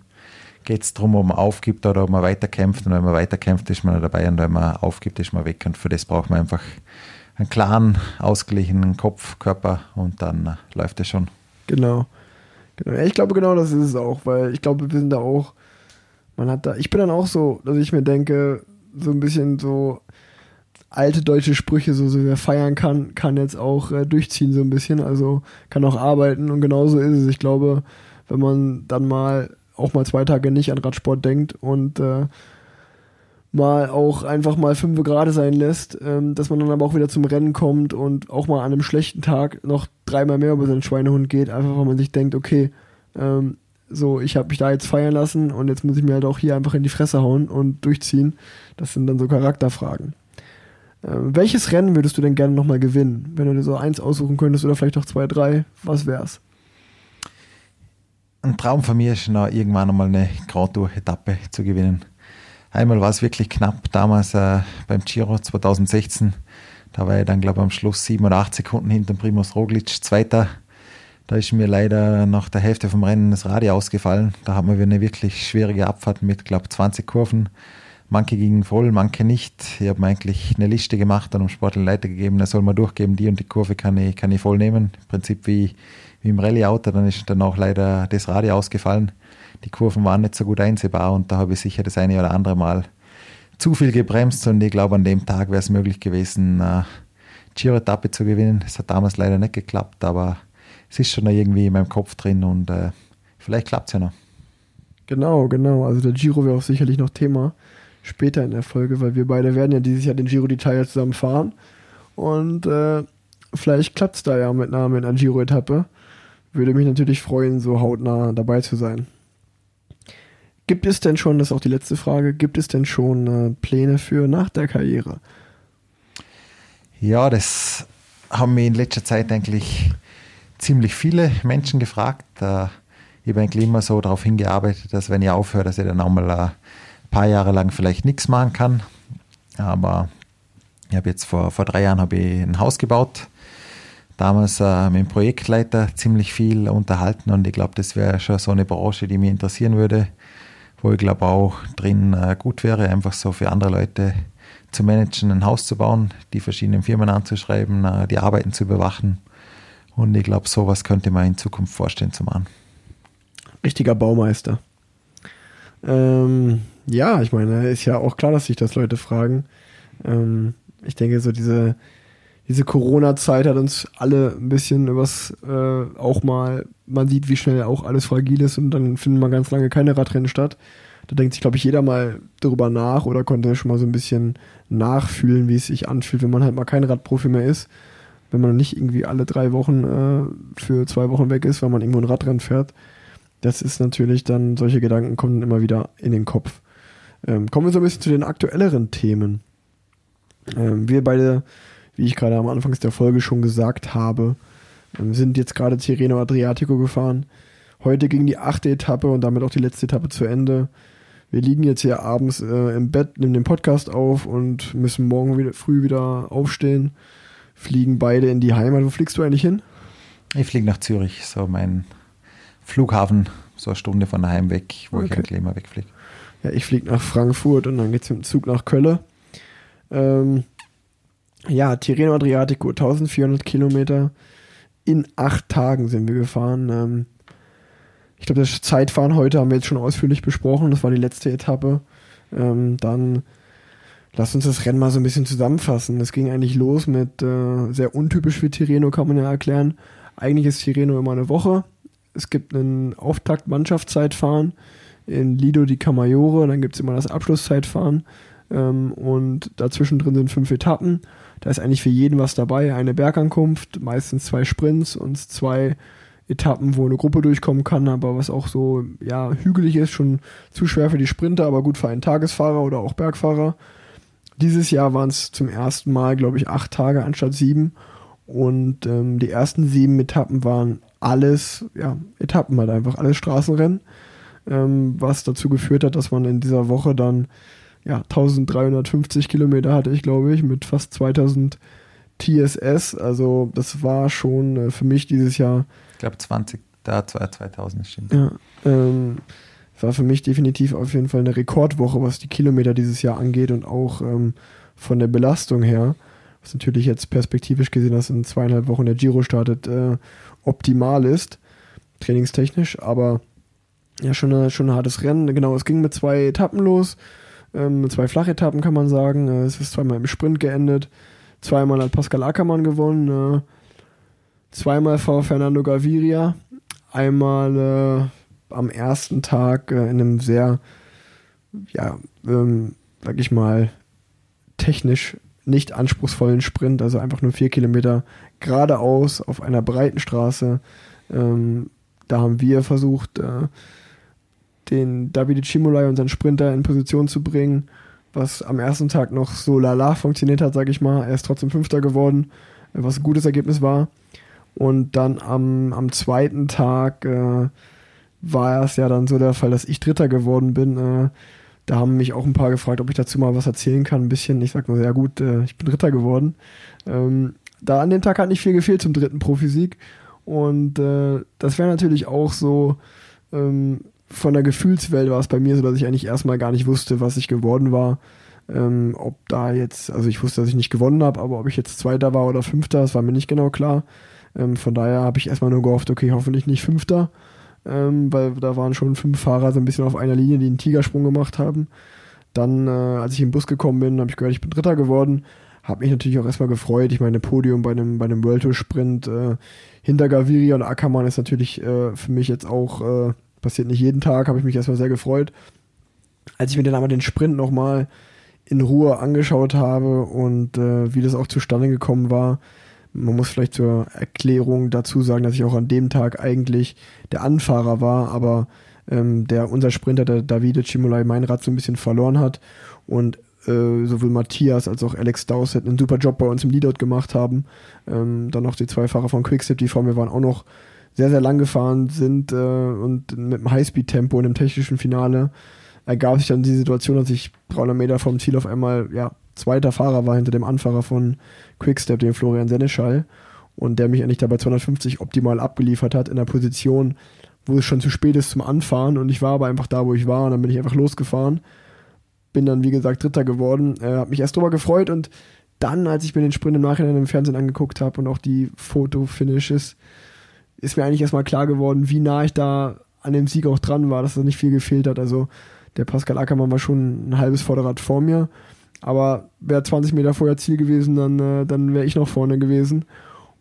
geht es darum, ob man aufgibt oder ob man weiterkämpft. Und wenn man weiterkämpft, ist man dabei und wenn man aufgibt, ist man weg. Und für das braucht man einfach einen klaren, ausgeglichenen Kopf, Körper und dann äh, läuft es schon. Genau. genau. Ich glaube, genau das ist es auch, weil ich glaube, wir sind da auch, man hat da, ich bin dann auch so, dass ich mir denke, so ein bisschen so alte deutsche Sprüche, so, so wer feiern kann, kann jetzt auch äh, durchziehen, so ein bisschen, also kann auch arbeiten und genauso ist es. Ich glaube, wenn man dann mal auch mal zwei Tage nicht an Radsport denkt und äh, mal auch einfach mal fünf Grad sein lässt, ähm, dass man dann aber auch wieder zum Rennen kommt und auch mal an einem schlechten Tag noch dreimal mehr über seinen Schweinehund geht, einfach weil man sich denkt, okay, ähm, so, ich habe mich da jetzt feiern lassen und jetzt muss ich mir halt auch hier einfach in die Fresse hauen und durchziehen. Das sind dann so Charakterfragen. Ähm, welches Rennen würdest du denn gerne nochmal gewinnen? Wenn du dir so eins aussuchen könntest oder vielleicht auch zwei, drei, was wär's? Ein Traum von mir ist noch irgendwann einmal eine Grand Tour-Etappe zu gewinnen. Einmal war es wirklich knapp, damals äh, beim Giro 2016. Da war ich dann, glaube ich, am Schluss 7 oder 8 Sekunden hinter Primus Roglic, Zweiter. Da ist mir leider nach der Hälfte vom Rennen das Radio ausgefallen. Da haben wir eine wirklich schwierige Abfahrt mit, glaube ich, 20 Kurven. Manche gingen voll, manche nicht. Ich habe mir eigentlich eine Liste gemacht und dem Sportler Leiter gegeben, er soll mal durchgeben, die und die Kurve kann ich, kann ich voll nehmen. Im Prinzip wie wie im Rallye-Auto, dann ist dann auch leider das Radio ausgefallen. Die Kurven waren nicht so gut einsehbar und da habe ich sicher das eine oder andere Mal zu viel gebremst und ich glaube, an dem Tag wäre es möglich gewesen, eine Giro-Etappe zu gewinnen. Das hat damals leider nicht geklappt, aber es ist schon irgendwie in meinem Kopf drin und äh, vielleicht klappt es ja noch. Genau, genau. Also der Giro wäre auch sicherlich noch Thema später in der Folge, weil wir beide werden ja dieses Jahr den Giro d'Italia zusammen fahren und äh, vielleicht klappt es da ja mit einer, mit einer Giro-Etappe. Würde mich natürlich freuen, so hautnah dabei zu sein. Gibt es denn schon, das ist auch die letzte Frage, gibt es denn schon äh, Pläne für nach der Karriere? Ja, das haben mir in letzter Zeit eigentlich ziemlich viele Menschen gefragt. Äh, ich habe eigentlich immer so darauf hingearbeitet, dass wenn ich aufhöre, dass ich dann auch mal ein paar Jahre lang vielleicht nichts machen kann. Aber ich habe jetzt vor, vor drei Jahren habe ich ein Haus gebaut damals äh, mit dem Projektleiter ziemlich viel unterhalten und ich glaube, das wäre schon so eine Branche, die mich interessieren würde, wo ich glaube auch drin äh, gut wäre, einfach so für andere Leute zu managen, ein Haus zu bauen, die verschiedenen Firmen anzuschreiben, äh, die Arbeiten zu überwachen. Und ich glaube, sowas könnte man in Zukunft vorstellen zu machen. Richtiger Baumeister. Ähm, ja, ich meine, ist ja auch klar, dass sich das Leute fragen. Ähm, ich denke, so diese diese Corona-Zeit hat uns alle ein bisschen übers äh, auch mal, man sieht, wie schnell auch alles fragil ist und dann finden mal ganz lange keine Radrennen statt. Da denkt sich, glaube ich, jeder mal darüber nach oder konnte schon mal so ein bisschen nachfühlen, wie es sich anfühlt, wenn man halt mal kein Radprofi mehr ist. Wenn man nicht irgendwie alle drei Wochen äh, für zwei Wochen weg ist, weil man irgendwo ein Radrennen fährt. Das ist natürlich dann, solche Gedanken kommen immer wieder in den Kopf. Ähm, kommen wir so ein bisschen zu den aktuelleren Themen. Ähm, wir beide wie ich gerade am Anfang der Folge schon gesagt habe, ähm, sind jetzt gerade Tirreno Adriatico gefahren. Heute ging die achte Etappe und damit auch die letzte Etappe zu Ende. Wir liegen jetzt hier abends äh, im Bett, nehmen den Podcast auf und müssen morgen wieder, früh wieder aufstehen. Fliegen beide in die Heimat. Wo fliegst du eigentlich hin? Ich fliege nach Zürich, so mein Flughafen, so eine Stunde von daheim weg, wo okay. ich eigentlich immer wegfliege. Ja, ich fliege nach Frankfurt und dann geht es mit dem Zug nach Köln. Ähm, ja, Tirreno Adriatico, 1400 Kilometer. In acht Tagen sind wir gefahren. Ähm, ich glaube, das Zeitfahren heute haben wir jetzt schon ausführlich besprochen. Das war die letzte Etappe. Ähm, dann Lass uns das Rennen mal so ein bisschen zusammenfassen. Es ging eigentlich los mit äh, sehr untypisch für Tireno, kann man ja erklären. Eigentlich ist Tireno immer eine Woche. Es gibt einen Auftakt-Mannschaftszeitfahren in Lido di Camaiore, dann gibt es immer das Abschlusszeitfahren ähm, und dazwischen drin sind fünf Etappen. Da ist eigentlich für jeden was dabei. Eine Bergankunft, meistens zwei Sprints und zwei Etappen, wo eine Gruppe durchkommen kann, aber was auch so ja hügelig ist, schon zu schwer für die Sprinter, aber gut für einen Tagesfahrer oder auch Bergfahrer. Dieses Jahr waren es zum ersten Mal, glaube ich, acht Tage anstatt sieben. Und ähm, die ersten sieben Etappen waren alles, ja, Etappen halt einfach, alles Straßenrennen, ähm, was dazu geführt hat, dass man in dieser Woche dann ja, 1350 Kilometer hatte ich, glaube ich, mit fast 2000 TSS. Also das war schon äh, für mich dieses Jahr. Ich glaube 20, da 2000 stimmt. Ja, ähm, war für mich definitiv auf jeden Fall eine Rekordwoche, was die Kilometer dieses Jahr angeht und auch ähm, von der Belastung her, was natürlich jetzt perspektivisch gesehen, dass in zweieinhalb Wochen der Giro startet, äh, optimal ist, trainingstechnisch, aber ja, schon, eine, schon ein hartes Rennen. Genau, es ging mit zwei Etappen los, ähm, zwei Flachetappen kann man sagen. Äh, es ist zweimal im Sprint geendet, zweimal hat Pascal Ackermann gewonnen, äh, zweimal vor Fernando Gaviria, einmal äh, am ersten Tag äh, in einem sehr, ja, ähm, sag ich mal, technisch nicht anspruchsvollen Sprint, also einfach nur vier Kilometer geradeaus auf einer breiten Straße. Ähm, da haben wir versucht, äh, den Davide Cimolai, unseren Sprinter, in Position zu bringen, was am ersten Tag noch so lala funktioniert hat, sag ich mal. Er ist trotzdem Fünfter geworden, was ein gutes Ergebnis war. Und dann am, am zweiten Tag äh, war es ja dann so der Fall, dass ich Dritter geworden bin. Äh, da haben mich auch ein paar gefragt, ob ich dazu mal was erzählen kann. Ein bisschen. Ich sag nur, ja gut, äh, ich bin Dritter geworden. Ähm, da an dem Tag hat nicht viel gefehlt zum dritten Profisieg. Und äh, das wäre natürlich auch so, ähm, von der Gefühlswelt war es bei mir so, dass ich eigentlich erstmal gar nicht wusste, was ich geworden war. Ähm, ob da jetzt, also ich wusste, dass ich nicht gewonnen habe, aber ob ich jetzt Zweiter war oder Fünfter, das war mir nicht genau klar. Ähm, von daher habe ich erstmal nur gehofft, okay, hoffentlich nicht Fünfter ähm, weil da waren schon fünf Fahrer so ein bisschen auf einer Linie, die einen Tigersprung gemacht haben. Dann, äh, als ich im Bus gekommen bin, habe ich gehört, ich bin Dritter geworden. Habe mich natürlich auch erstmal gefreut. Ich meine, Podium bei einem, bei einem World Tour Sprint äh, hinter Gaviria und Ackermann ist natürlich äh, für mich jetzt auch, äh, passiert nicht jeden Tag, habe ich mich erstmal sehr gefreut. Als ich mir dann aber den Sprint nochmal in Ruhe angeschaut habe und äh, wie das auch zustande gekommen war, man muss vielleicht zur Erklärung dazu sagen, dass ich auch an dem Tag eigentlich der Anfahrer war, aber ähm, der unser Sprinter, der Davide Cimolai, mein Rad so ein bisschen verloren hat und äh, sowohl Matthias als auch Alex Dowsett einen super Job bei uns im Leadout gemacht haben. Ähm, dann noch die zwei Fahrer von Quickstep, die vor mir waren, auch noch sehr, sehr lang gefahren sind äh, und mit einem Highspeed-Tempo in einem technischen Finale ergab sich dann die Situation, dass ich 300 Meter vom Ziel auf einmal ja, zweiter Fahrer war hinter dem Anfahrer von Quickstep, dem Florian Seneschall. Und der mich eigentlich dabei 250 optimal abgeliefert hat in der Position, wo es schon zu spät ist zum Anfahren. Und ich war aber einfach da, wo ich war. Und dann bin ich einfach losgefahren. Bin dann, wie gesagt, Dritter geworden. Äh, hab mich erst drüber gefreut. Und dann, als ich mir den Sprint im Nachhinein im Fernsehen angeguckt habe und auch die Foto-Finishes, ist mir eigentlich erstmal klar geworden, wie nah ich da an dem Sieg auch dran war, dass da nicht viel gefehlt hat. Also der Pascal Ackermann war schon ein halbes Vorderrad vor mir. Aber wäre 20 Meter vorher Ziel gewesen, dann, äh, dann wäre ich noch vorne gewesen.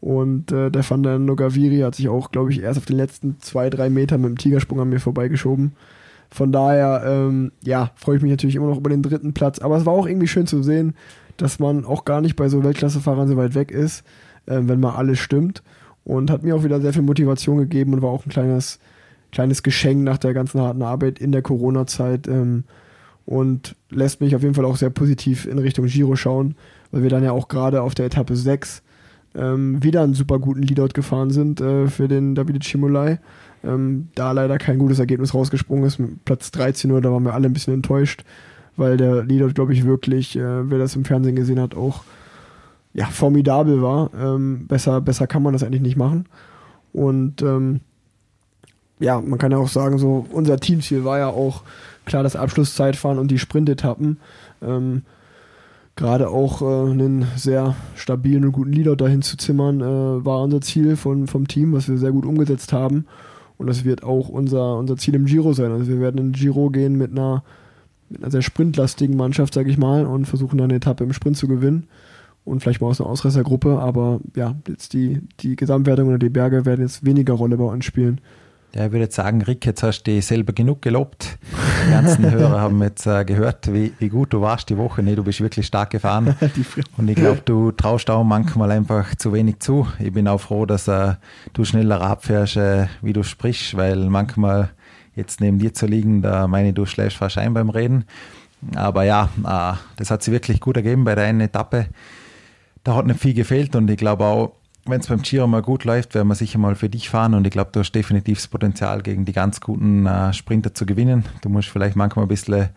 Und äh, der Fernando Gaviri hat sich auch, glaube ich, erst auf den letzten zwei, drei Metern mit dem Tigersprung an mir vorbeigeschoben. Von daher, ähm, ja, freue ich mich natürlich immer noch über den dritten Platz. Aber es war auch irgendwie schön zu sehen, dass man auch gar nicht bei so Weltklassefahrern so weit weg ist, äh, wenn mal alles stimmt. Und hat mir auch wieder sehr viel Motivation gegeben und war auch ein kleines, kleines Geschenk nach der ganzen harten Arbeit in der Corona-Zeit. Ähm, und lässt mich auf jeden Fall auch sehr positiv in Richtung Giro schauen, weil wir dann ja auch gerade auf der Etappe 6 ähm, wieder einen super guten Leadout gefahren sind äh, für den Davide Cimolai. Ähm, da leider kein gutes Ergebnis rausgesprungen ist, mit Platz 13 Uhr, da waren wir alle ein bisschen enttäuscht, weil der Leadout, glaube ich, wirklich, äh, wer das im Fernsehen gesehen hat, auch ja, formidabel war. Ähm, besser, besser kann man das eigentlich nicht machen. Und ähm, ja, man kann ja auch sagen, so unser Teamziel war ja auch klar das Abschlusszeitfahren und die Sprintetappen. Ähm, Gerade auch äh, einen sehr stabilen und guten Leader dahin zu zimmern, äh, war unser Ziel von, vom Team, was wir sehr gut umgesetzt haben. Und das wird auch unser, unser Ziel im Giro sein. Also wir werden in Giro gehen mit einer mit einer sehr sprintlastigen Mannschaft, sage ich mal, und versuchen dann eine Etappe im Sprint zu gewinnen und vielleicht mal aus einer Ausreißergruppe, aber ja, jetzt die, die Gesamtwertung oder die Berge werden jetzt weniger Rolle bei uns spielen. Ja, ich würde jetzt sagen, Rick, jetzt hast du dich selber genug gelobt. Die ganzen Hörer haben jetzt äh, gehört, wie, wie gut du warst die Woche. Nee, du bist wirklich stark gefahren. Und ich glaube, du traust auch manchmal einfach zu wenig zu. Ich bin auch froh, dass äh, du schneller abfährst, äh, wie du sprichst, weil manchmal jetzt neben dir zu liegen, da meine ich, du schläfst fast ein beim Reden. Aber ja, äh, das hat sich wirklich gut ergeben bei der einen Etappe. Da hat nicht viel gefehlt und ich glaube auch, wenn es beim Giro mal gut läuft, werden wir sicher mal für dich fahren und ich glaube, du hast definitiv das Potenzial, gegen die ganz guten äh, Sprinter zu gewinnen. Du musst vielleicht manchmal ein bisschen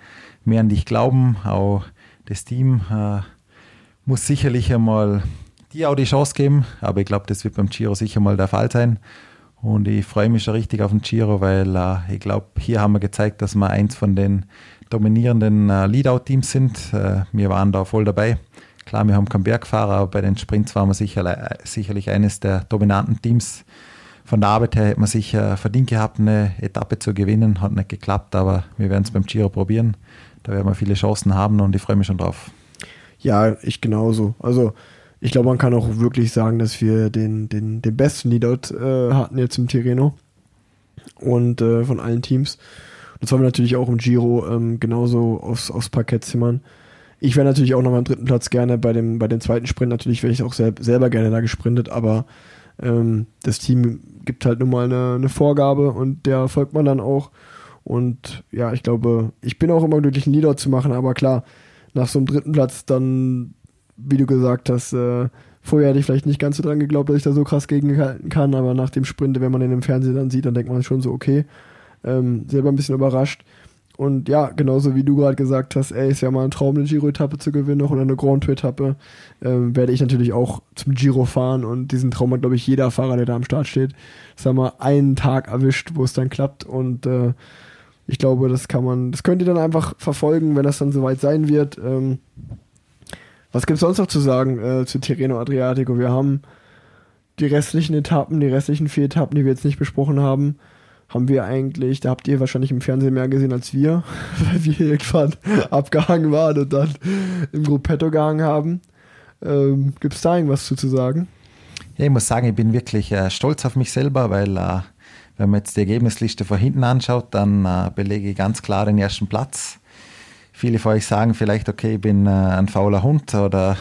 mehr an dich glauben. Auch das Team äh, muss sicherlich einmal dir auch die Chance geben, aber ich glaube, das wird beim Giro sicher mal der Fall sein. Und ich freue mich schon richtig auf den Giro, weil äh, ich glaube, hier haben wir gezeigt, dass wir eins von den dominierenden äh, Leadout-Teams sind. Äh, wir waren da voll dabei. Klar, wir haben keinen Bergfahrer, aber bei den Sprints waren wir sicher, sicherlich eines der dominanten Teams. Von der Arbeit her hätte man sicher verdient gehabt, eine Etappe zu gewinnen. Hat nicht geklappt, aber wir werden es beim Giro probieren. Da werden wir viele Chancen haben und ich freue mich schon drauf. Ja, ich genauso. Also ich glaube, man kann auch wirklich sagen, dass wir den, den, den besten Leadout äh, hatten jetzt im Tirreno und äh, von allen Teams. Das wollen wir natürlich auch im Giro ähm, genauso aufs, aufs Parkett zimmern. Ich wäre natürlich auch noch am dritten Platz gerne bei dem, bei dem zweiten Sprint. Natürlich wäre ich auch sel selber gerne da gesprintet, aber ähm, das Team gibt halt nun mal eine, eine Vorgabe und der folgt man dann auch. Und ja, ich glaube, ich bin auch immer glücklich, einen Leader zu machen, aber klar, nach so einem dritten Platz dann, wie du gesagt hast, äh, vorher hätte ich vielleicht nicht ganz so dran geglaubt, dass ich da so krass gegenhalten kann, aber nach dem Sprint, wenn man den im Fernsehen dann sieht, dann denkt man schon so, okay, ähm, selber ein bisschen überrascht. Und ja, genauso wie du gerade gesagt hast, ey, ist ja mal ein Traum, eine Giro-Etappe zu gewinnen, noch oder eine Grand Tour-Etappe, ähm, werde ich natürlich auch zum Giro fahren und diesen Traum hat, glaube ich, jeder Fahrer, der da am Start steht, sag mal, einen Tag erwischt, wo es dann klappt und äh, ich glaube, das kann man, das könnt ihr dann einfach verfolgen, wenn das dann soweit sein wird. Ähm, was gibt es sonst noch zu sagen äh, zu Tirreno Adriatico? Wir haben die restlichen Etappen, die restlichen vier Etappen, die wir jetzt nicht besprochen haben, haben wir eigentlich, da habt ihr wahrscheinlich im Fernsehen mehr gesehen als wir, weil wir irgendwann abgehangen waren und dann im Gruppetto gehangen haben. Ähm, Gibt es da irgendwas zu, zu sagen? Ja, ich muss sagen, ich bin wirklich äh, stolz auf mich selber, weil äh, wenn man jetzt die Ergebnisliste von hinten anschaut, dann äh, belege ich ganz klar den ersten Platz. Viele von euch sagen vielleicht, okay, ich bin äh, ein fauler Hund oder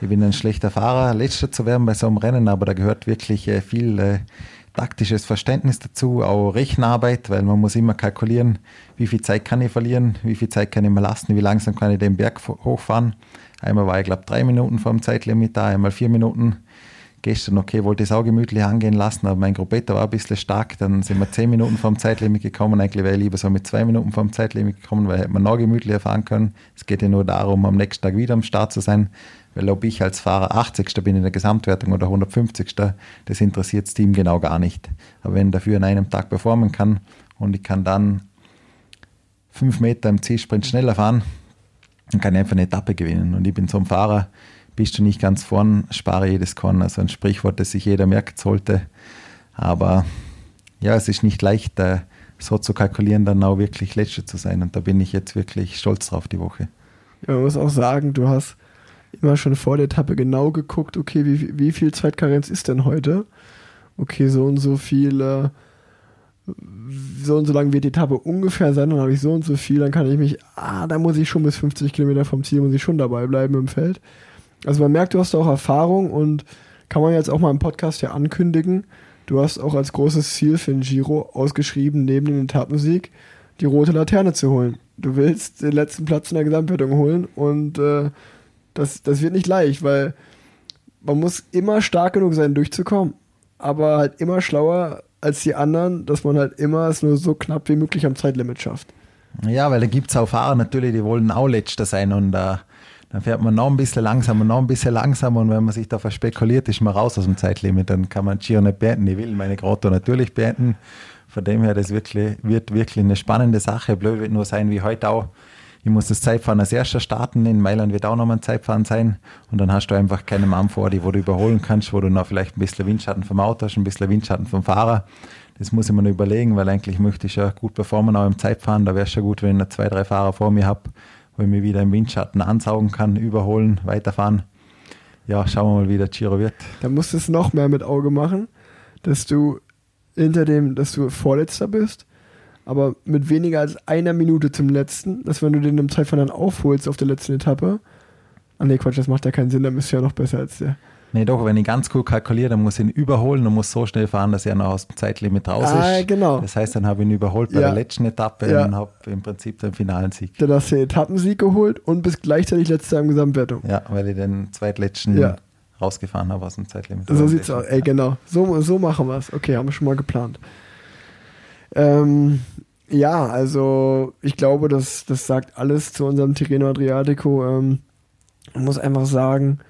ich bin ein schlechter Fahrer, letzter zu werden bei so einem Rennen, aber da gehört wirklich äh, viel äh, taktisches Verständnis dazu, auch Rechenarbeit, weil man muss immer kalkulieren, wie viel Zeit kann ich verlieren, wie viel Zeit kann ich mir lassen, wie langsam kann ich den Berg hochfahren. Einmal war ich, glaube drei Minuten vor dem Zeitlimit da, einmal vier Minuten. Gestern, okay, wollte ich es auch gemütlich angehen lassen, aber mein Gruppetto war ein bisschen stark. Dann sind wir zehn Minuten vor dem Zeitlimit gekommen. Eigentlich wäre ich lieber so mit zwei Minuten vor dem Zeitlimit gekommen, weil hätte man noch gemütlicher fahren können. Es geht ja nur darum, am nächsten Tag wieder am Start zu sein. Weil ob ich als Fahrer 80. bin in der Gesamtwertung oder 150. das interessiert das Team genau gar nicht. Aber wenn ich dafür an einem Tag performen kann und ich kann dann fünf Meter im C-Sprint schneller fahren, dann kann ich einfach eine Etappe gewinnen. Und ich bin so ein Fahrer, bist du nicht ganz vorn, spare jedes Korn. Also ein Sprichwort, das sich jeder merken sollte. Aber ja, es ist nicht leicht, so zu kalkulieren, dann auch wirklich Letzter zu sein. Und da bin ich jetzt wirklich stolz drauf die Woche. Ja, man muss auch sagen, du hast immer schon vor der Etappe genau geguckt, okay, wie, wie viel Zeitkarenz ist denn heute? Okay, so und so viel, äh, so und so lang wird die Etappe ungefähr sein, dann habe ich so und so viel, dann kann ich mich, ah, da muss ich schon bis 50 Kilometer vom Ziel, muss ich schon dabei bleiben im Feld. Also man merkt, du hast auch Erfahrung und kann man jetzt auch mal im Podcast ja ankündigen, du hast auch als großes Ziel für den Giro ausgeschrieben, neben dem Etappensieg die rote Laterne zu holen. Du willst den letzten Platz in der Gesamtwertung holen und äh, das, das wird nicht leicht, weil man muss immer stark genug sein, durchzukommen, aber halt immer schlauer als die anderen, dass man halt immer es nur so knapp wie möglich am Zeitlimit schafft. Ja, weil da gibt es auch Fahrer natürlich, die wollen auch letzter sein und äh, dann fährt man noch ein bisschen langsamer, noch ein bisschen langsamer und wenn man sich da verspekuliert, ist man raus aus dem Zeitlimit, dann kann man Giro nicht beenden. Ich will meine Grotto natürlich beenden. Von dem her, das wirklich, wird wirklich eine spannende Sache. Blöd wird nur sein, wie heute auch ich muss das Zeitfahren als erster starten. In Mailand wird auch nochmal ein Zeitfahren sein. Und dann hast du einfach keinen Mann vor dir, wo du überholen kannst, wo du noch vielleicht ein bisschen Windschatten vom Auto hast, ein bisschen Windschatten vom Fahrer. Das muss ich mir noch überlegen, weil eigentlich möchte ich ja gut performen auch im Zeitfahren. Da wäre es schon gut, wenn ich noch zwei, drei Fahrer vor mir habe, wo ich mich wieder im Windschatten ansaugen kann, überholen, weiterfahren. Ja, schauen wir mal, wie der Giro wird. Da musst du es noch mehr mit Auge machen, dass du hinter dem, dass du Vorletzter bist aber mit weniger als einer Minute zum letzten, dass wenn du den im Zeitfahren dann aufholst auf der letzten Etappe, ah ne Quatsch, das macht ja keinen Sinn, dann bist du ja noch besser als der. Nee, doch, wenn ich ganz gut kalkuliere, dann muss ich ihn überholen und muss so schnell fahren, dass er noch aus dem Zeitlimit raus ah, ist. genau. Das heißt, dann habe ich ihn überholt bei ja. der letzten Etappe ja. und habe im Prinzip den finalen Sieg. Dann hast du den Etappensieg geholt und bist gleichzeitig letzter im Gesamtwertung. Ja, weil ich den zweitletzten ja. rausgefahren habe aus dem Zeitlimit. So sieht's aus. Ey, genau. So, so machen wir es. Okay, haben wir schon mal geplant. Ähm, ja, also ich glaube, das, das sagt alles zu unserem Tirreno Adriatico. Ähm, man muss einfach sagen,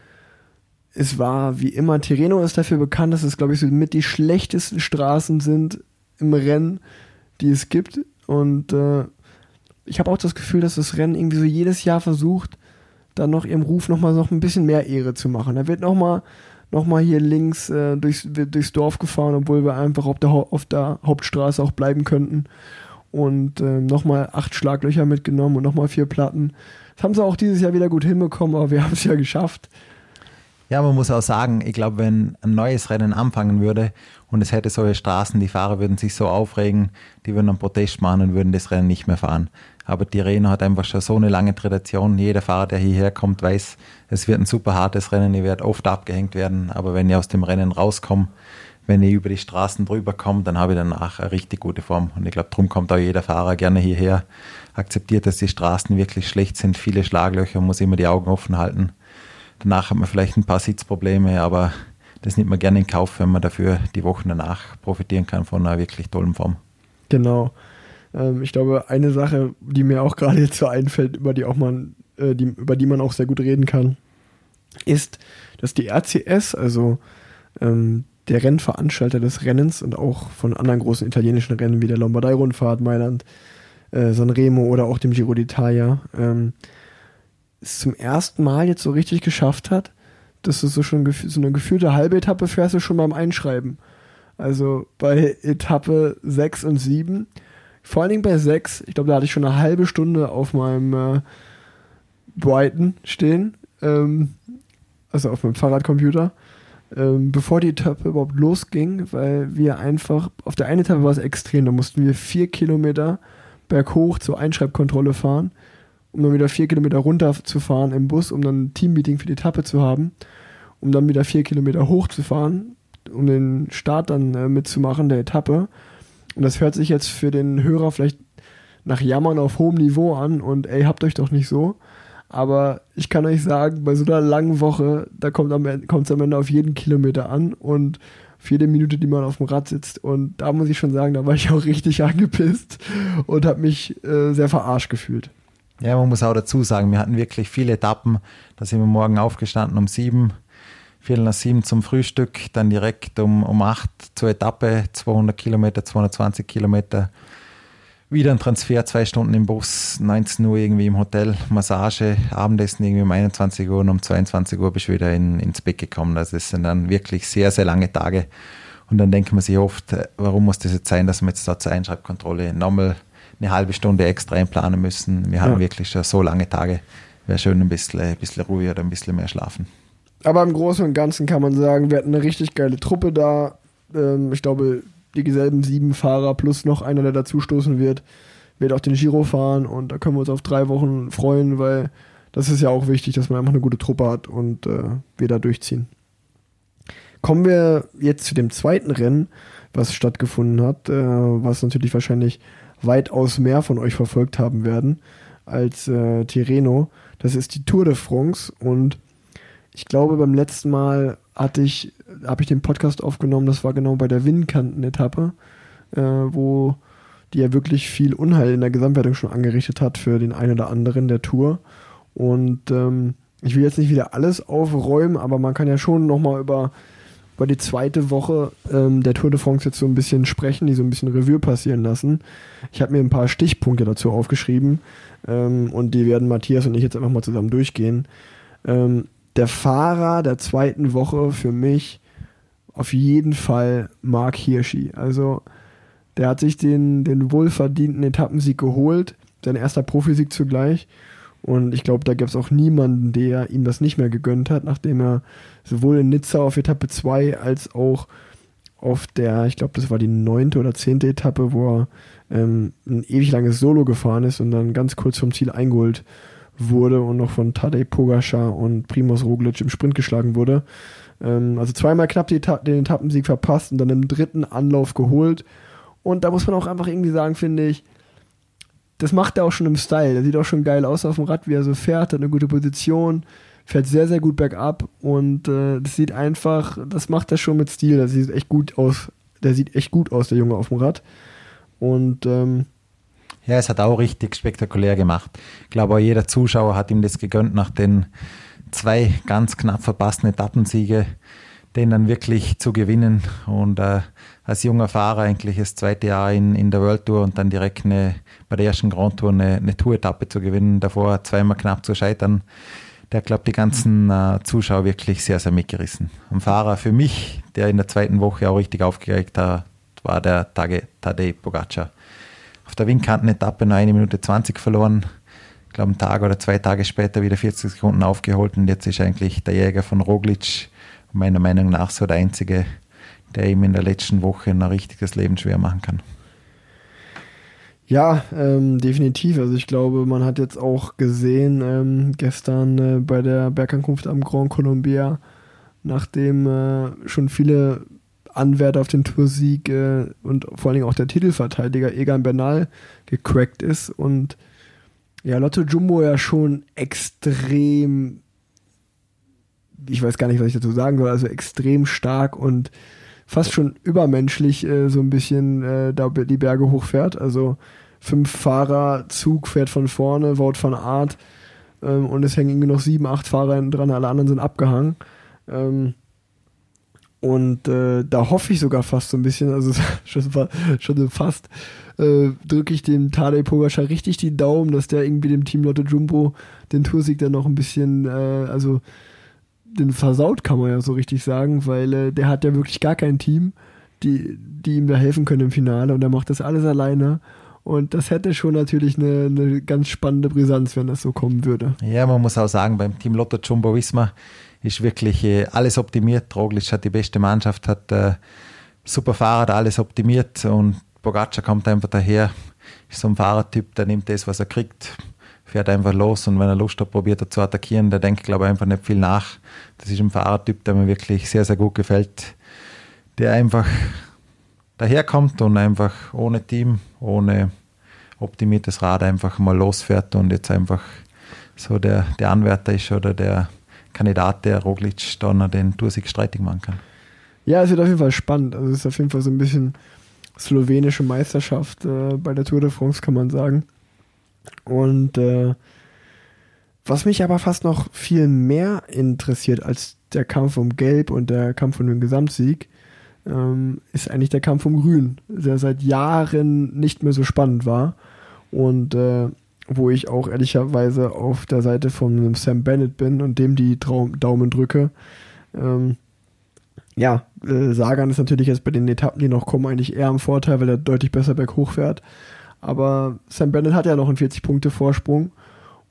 es war wie immer, Tirreno ist dafür bekannt, dass es, glaube ich, so mit die schlechtesten Straßen sind im Rennen, die es gibt. Und äh, ich habe auch das Gefühl, dass das Rennen irgendwie so jedes Jahr versucht, dann noch ihrem Ruf nochmal noch ein bisschen mehr Ehre zu machen. Da wird nochmal noch mal hier links äh, durchs, durchs Dorf gefahren, obwohl wir einfach auf der, auf der Hauptstraße auch bleiben könnten und äh, nochmal acht Schlaglöcher mitgenommen und nochmal vier Platten. Das haben sie auch dieses Jahr wieder gut hinbekommen, aber wir haben es ja geschafft. Ja, man muss auch sagen, ich glaube, wenn ein neues Rennen anfangen würde und es hätte solche Straßen, die Fahrer würden sich so aufregen, die würden einen Protest machen und würden das Rennen nicht mehr fahren. Aber die Tirreno hat einfach schon so eine lange Tradition. Jeder Fahrer, der hierher kommt, weiß, es wird ein super hartes Rennen, ich werde oft abgehängt werden, aber wenn ich aus dem Rennen rauskomme, wenn ich über die Straßen drüber komme, dann habe ich danach eine richtig gute Form. Und ich glaube, darum kommt auch jeder Fahrer gerne hierher, akzeptiert, dass die Straßen wirklich schlecht sind, viele Schlaglöcher, muss immer die Augen offen halten. Danach hat man vielleicht ein paar Sitzprobleme, aber das nimmt man gerne in Kauf, wenn man dafür die Wochen danach profitieren kann von einer wirklich tollen Form. Genau. Ähm, ich glaube, eine Sache, die mir auch gerade jetzt so einfällt, über die auch man, äh, die, über die man auch sehr gut reden kann, ist, dass die RCS, also ähm, der Rennveranstalter des Rennens und auch von anderen großen italienischen Rennen wie der Lombardei-Rundfahrt, Mailand, äh, Sanremo oder auch dem Giro d'Italia, ähm, es zum ersten Mal jetzt so richtig geschafft hat, dass du so schon so eine gefühlte halbe Etappe fährst du schon beim Einschreiben. Also bei Etappe 6 und 7, vor allen Dingen bei 6, ich glaube, da hatte ich schon eine halbe Stunde auf meinem äh, Brighton stehen, ähm, also auf meinem Fahrradcomputer ähm, bevor die Etappe überhaupt losging, weil wir einfach, auf der einen Etappe war es extrem, da mussten wir vier Kilometer berghoch zur Einschreibkontrolle fahren, um dann wieder vier Kilometer runter zu fahren im Bus, um dann ein Teammeeting für die Etappe zu haben, um dann wieder vier Kilometer hoch zu fahren, um den Start dann äh, mitzumachen der Etappe. Und das hört sich jetzt für den Hörer vielleicht nach Jammern auf hohem Niveau an und ey, habt euch doch nicht so. Aber ich kann euch sagen, bei so einer langen Woche, da kommt es am Ende auf jeden Kilometer an und auf jede Minute, die man auf dem Rad sitzt. Und da muss ich schon sagen, da war ich auch richtig angepisst und habe mich äh, sehr verarscht gefühlt. Ja, man muss auch dazu sagen, wir hatten wirklich viele Etappen. Da sind wir morgen aufgestanden um sieben, Viertel nach sieben zum Frühstück, dann direkt um, um acht zur Etappe, 200 Kilometer, 220 Kilometer wieder ein Transfer, zwei Stunden im Bus, 19 Uhr irgendwie im Hotel, Massage, Abendessen irgendwie um 21 Uhr und um 22 Uhr bist du wieder in, ins Bett gekommen. Also das sind dann wirklich sehr, sehr lange Tage. Und dann denkt man sich oft, warum muss das jetzt sein, dass wir jetzt da zur Einschreibkontrolle nochmal eine halbe Stunde extra einplanen müssen. Wir haben ja. wirklich schon so lange Tage. Wäre schön ein bisschen, ein bisschen ruhiger oder ein bisschen mehr schlafen. Aber im Großen und Ganzen kann man sagen, wir hatten eine richtig geile Truppe da. Ähm, ich glaube, dieselben sieben Fahrer plus noch einer, der dazustoßen wird, wird auch den Giro fahren und da können wir uns auf drei Wochen freuen, weil das ist ja auch wichtig, dass man einfach eine gute Truppe hat und äh, wir da durchziehen. Kommen wir jetzt zu dem zweiten Rennen, was stattgefunden hat, äh, was natürlich wahrscheinlich weitaus mehr von euch verfolgt haben werden als äh, Tirreno. Das ist die Tour de France und ich glaube, beim letzten Mal hatte ich, habe ich den Podcast aufgenommen, das war genau bei der Windkanten-Etappe, äh, wo die ja wirklich viel Unheil in der Gesamtwertung schon angerichtet hat für den einen oder anderen der Tour. Und ähm, ich will jetzt nicht wieder alles aufräumen, aber man kann ja schon nochmal über über die zweite Woche ähm, der Tour de France jetzt so ein bisschen sprechen, die so ein bisschen Revue passieren lassen. Ich habe mir ein paar Stichpunkte dazu aufgeschrieben ähm, und die werden Matthias und ich jetzt einfach mal zusammen durchgehen. Ähm, der Fahrer der zweiten Woche für mich auf jeden Fall Mark Hirschi. Also der hat sich den, den wohlverdienten Etappensieg geholt, sein erster Profisieg zugleich. Und ich glaube, da gab es auch niemanden, der ihm das nicht mehr gegönnt hat, nachdem er sowohl in Nizza auf Etappe 2 als auch auf der, ich glaube, das war die neunte oder zehnte Etappe, wo er ähm, ein ewig langes Solo gefahren ist und dann ganz kurz vom Ziel eingeholt wurde und noch von Tadej Pogacar und Primoz Roglic im Sprint geschlagen wurde. Ähm, also zweimal knapp Eta den Etappensieg verpasst und dann im dritten Anlauf geholt. Und da muss man auch einfach irgendwie sagen, finde ich, das macht er auch schon im Style. Der sieht auch schon geil aus auf dem Rad, wie er so fährt, hat eine gute Position, fährt sehr, sehr gut bergab und äh, das sieht einfach, das macht er schon mit Stil. Das sieht echt gut aus. Der sieht echt gut aus, der Junge auf dem Rad. Und ähm, ja, es hat auch richtig spektakulär gemacht. Ich glaube, auch jeder Zuschauer hat ihm das gegönnt nach den zwei ganz knapp verpassten Etappensiege, den dann wirklich zu gewinnen und äh, als junger Fahrer eigentlich das zweite Jahr in, in der World Tour und dann direkt eine, bei der ersten Grand Tour eine, eine Tour-Etappe zu gewinnen, davor zweimal knapp zu scheitern. Der hat, glaube die ganzen äh, Zuschauer wirklich sehr, sehr mitgerissen. Ein Fahrer für mich, der in der zweiten Woche auch richtig aufgeregt hat, war der Tage, Tadej Pogacar. Auf der Windkanten-Etappe nur eine Minute 20 verloren, glaube, einen Tag oder zwei Tage später wieder 40 Sekunden aufgeholt und jetzt ist eigentlich der Jäger von Roglic meiner Meinung nach so der Einzige, der ihm in der letzten Woche ein richtiges Leben schwer machen kann. Ja, ähm, definitiv. Also ich glaube, man hat jetzt auch gesehen ähm, gestern äh, bei der Bergankunft am Grand Colombia, nachdem äh, schon viele Anwärter auf den Toursieg äh, und vor allen Dingen auch der Titelverteidiger Egan Bernal gecrackt ist und ja, Lotto Jumbo ja schon extrem, ich weiß gar nicht, was ich dazu sagen soll, also extrem stark und fast schon übermenschlich äh, so ein bisschen äh, da die Berge hochfährt. Also fünf Fahrer, Zug fährt von vorne, Wout van Art ähm, und es hängen irgendwie noch sieben, acht Fahrer dran, alle anderen sind abgehangen. Ähm, und äh, da hoffe ich sogar fast so ein bisschen, also schon, schon fast, äh, drücke ich dem Tadej Pogacar richtig die Daumen, dass der irgendwie dem Team Lotto Jumbo den Toursieg dann noch ein bisschen, äh, also den versaut, kann man ja so richtig sagen, weil äh, der hat ja wirklich gar kein Team, die, die ihm da helfen können im Finale und er macht das alles alleine. Und das hätte schon natürlich eine, eine ganz spannende Brisanz, wenn das so kommen würde. Ja, man muss auch sagen, beim Team Lotto Jumbo Wismar ist wirklich äh, alles optimiert. Roglic hat die beste Mannschaft, hat äh, super Fahrrad, alles optimiert und Pogacar kommt einfach daher, ist so ein Fahrertyp, der nimmt das, was er kriegt, fährt einfach los und wenn er Lust hat, probiert er zu attackieren. Der denkt, glaube ich, einfach nicht viel nach. Das ist ein Fahrertyp, der mir wirklich sehr, sehr gut gefällt, der einfach daherkommt und einfach ohne Team, ohne optimiertes Rad einfach mal losfährt und jetzt einfach so der, der Anwärter ist oder der Kandidat, der Roglic dann den Toursieg streitig machen kann. Ja, es wird auf jeden Fall spannend. Also es ist auf jeden Fall so ein bisschen slowenische Meisterschaft äh, bei der Tour de France, kann man sagen. Und äh, was mich aber fast noch viel mehr interessiert als der Kampf um Gelb und der Kampf um den Gesamtsieg, ähm, ist eigentlich der Kampf um Grün, der seit Jahren nicht mehr so spannend war. Und äh, wo ich auch ehrlicherweise auf der Seite von Sam Bennett bin und dem die Traum Daumen drücke. Ähm, ja, äh, Sagan ist natürlich jetzt bei den Etappen, die noch kommen, eigentlich eher im Vorteil, weil er deutlich besser berghoch fährt. Aber Sam Bennett hat ja noch einen 40-Punkte-Vorsprung.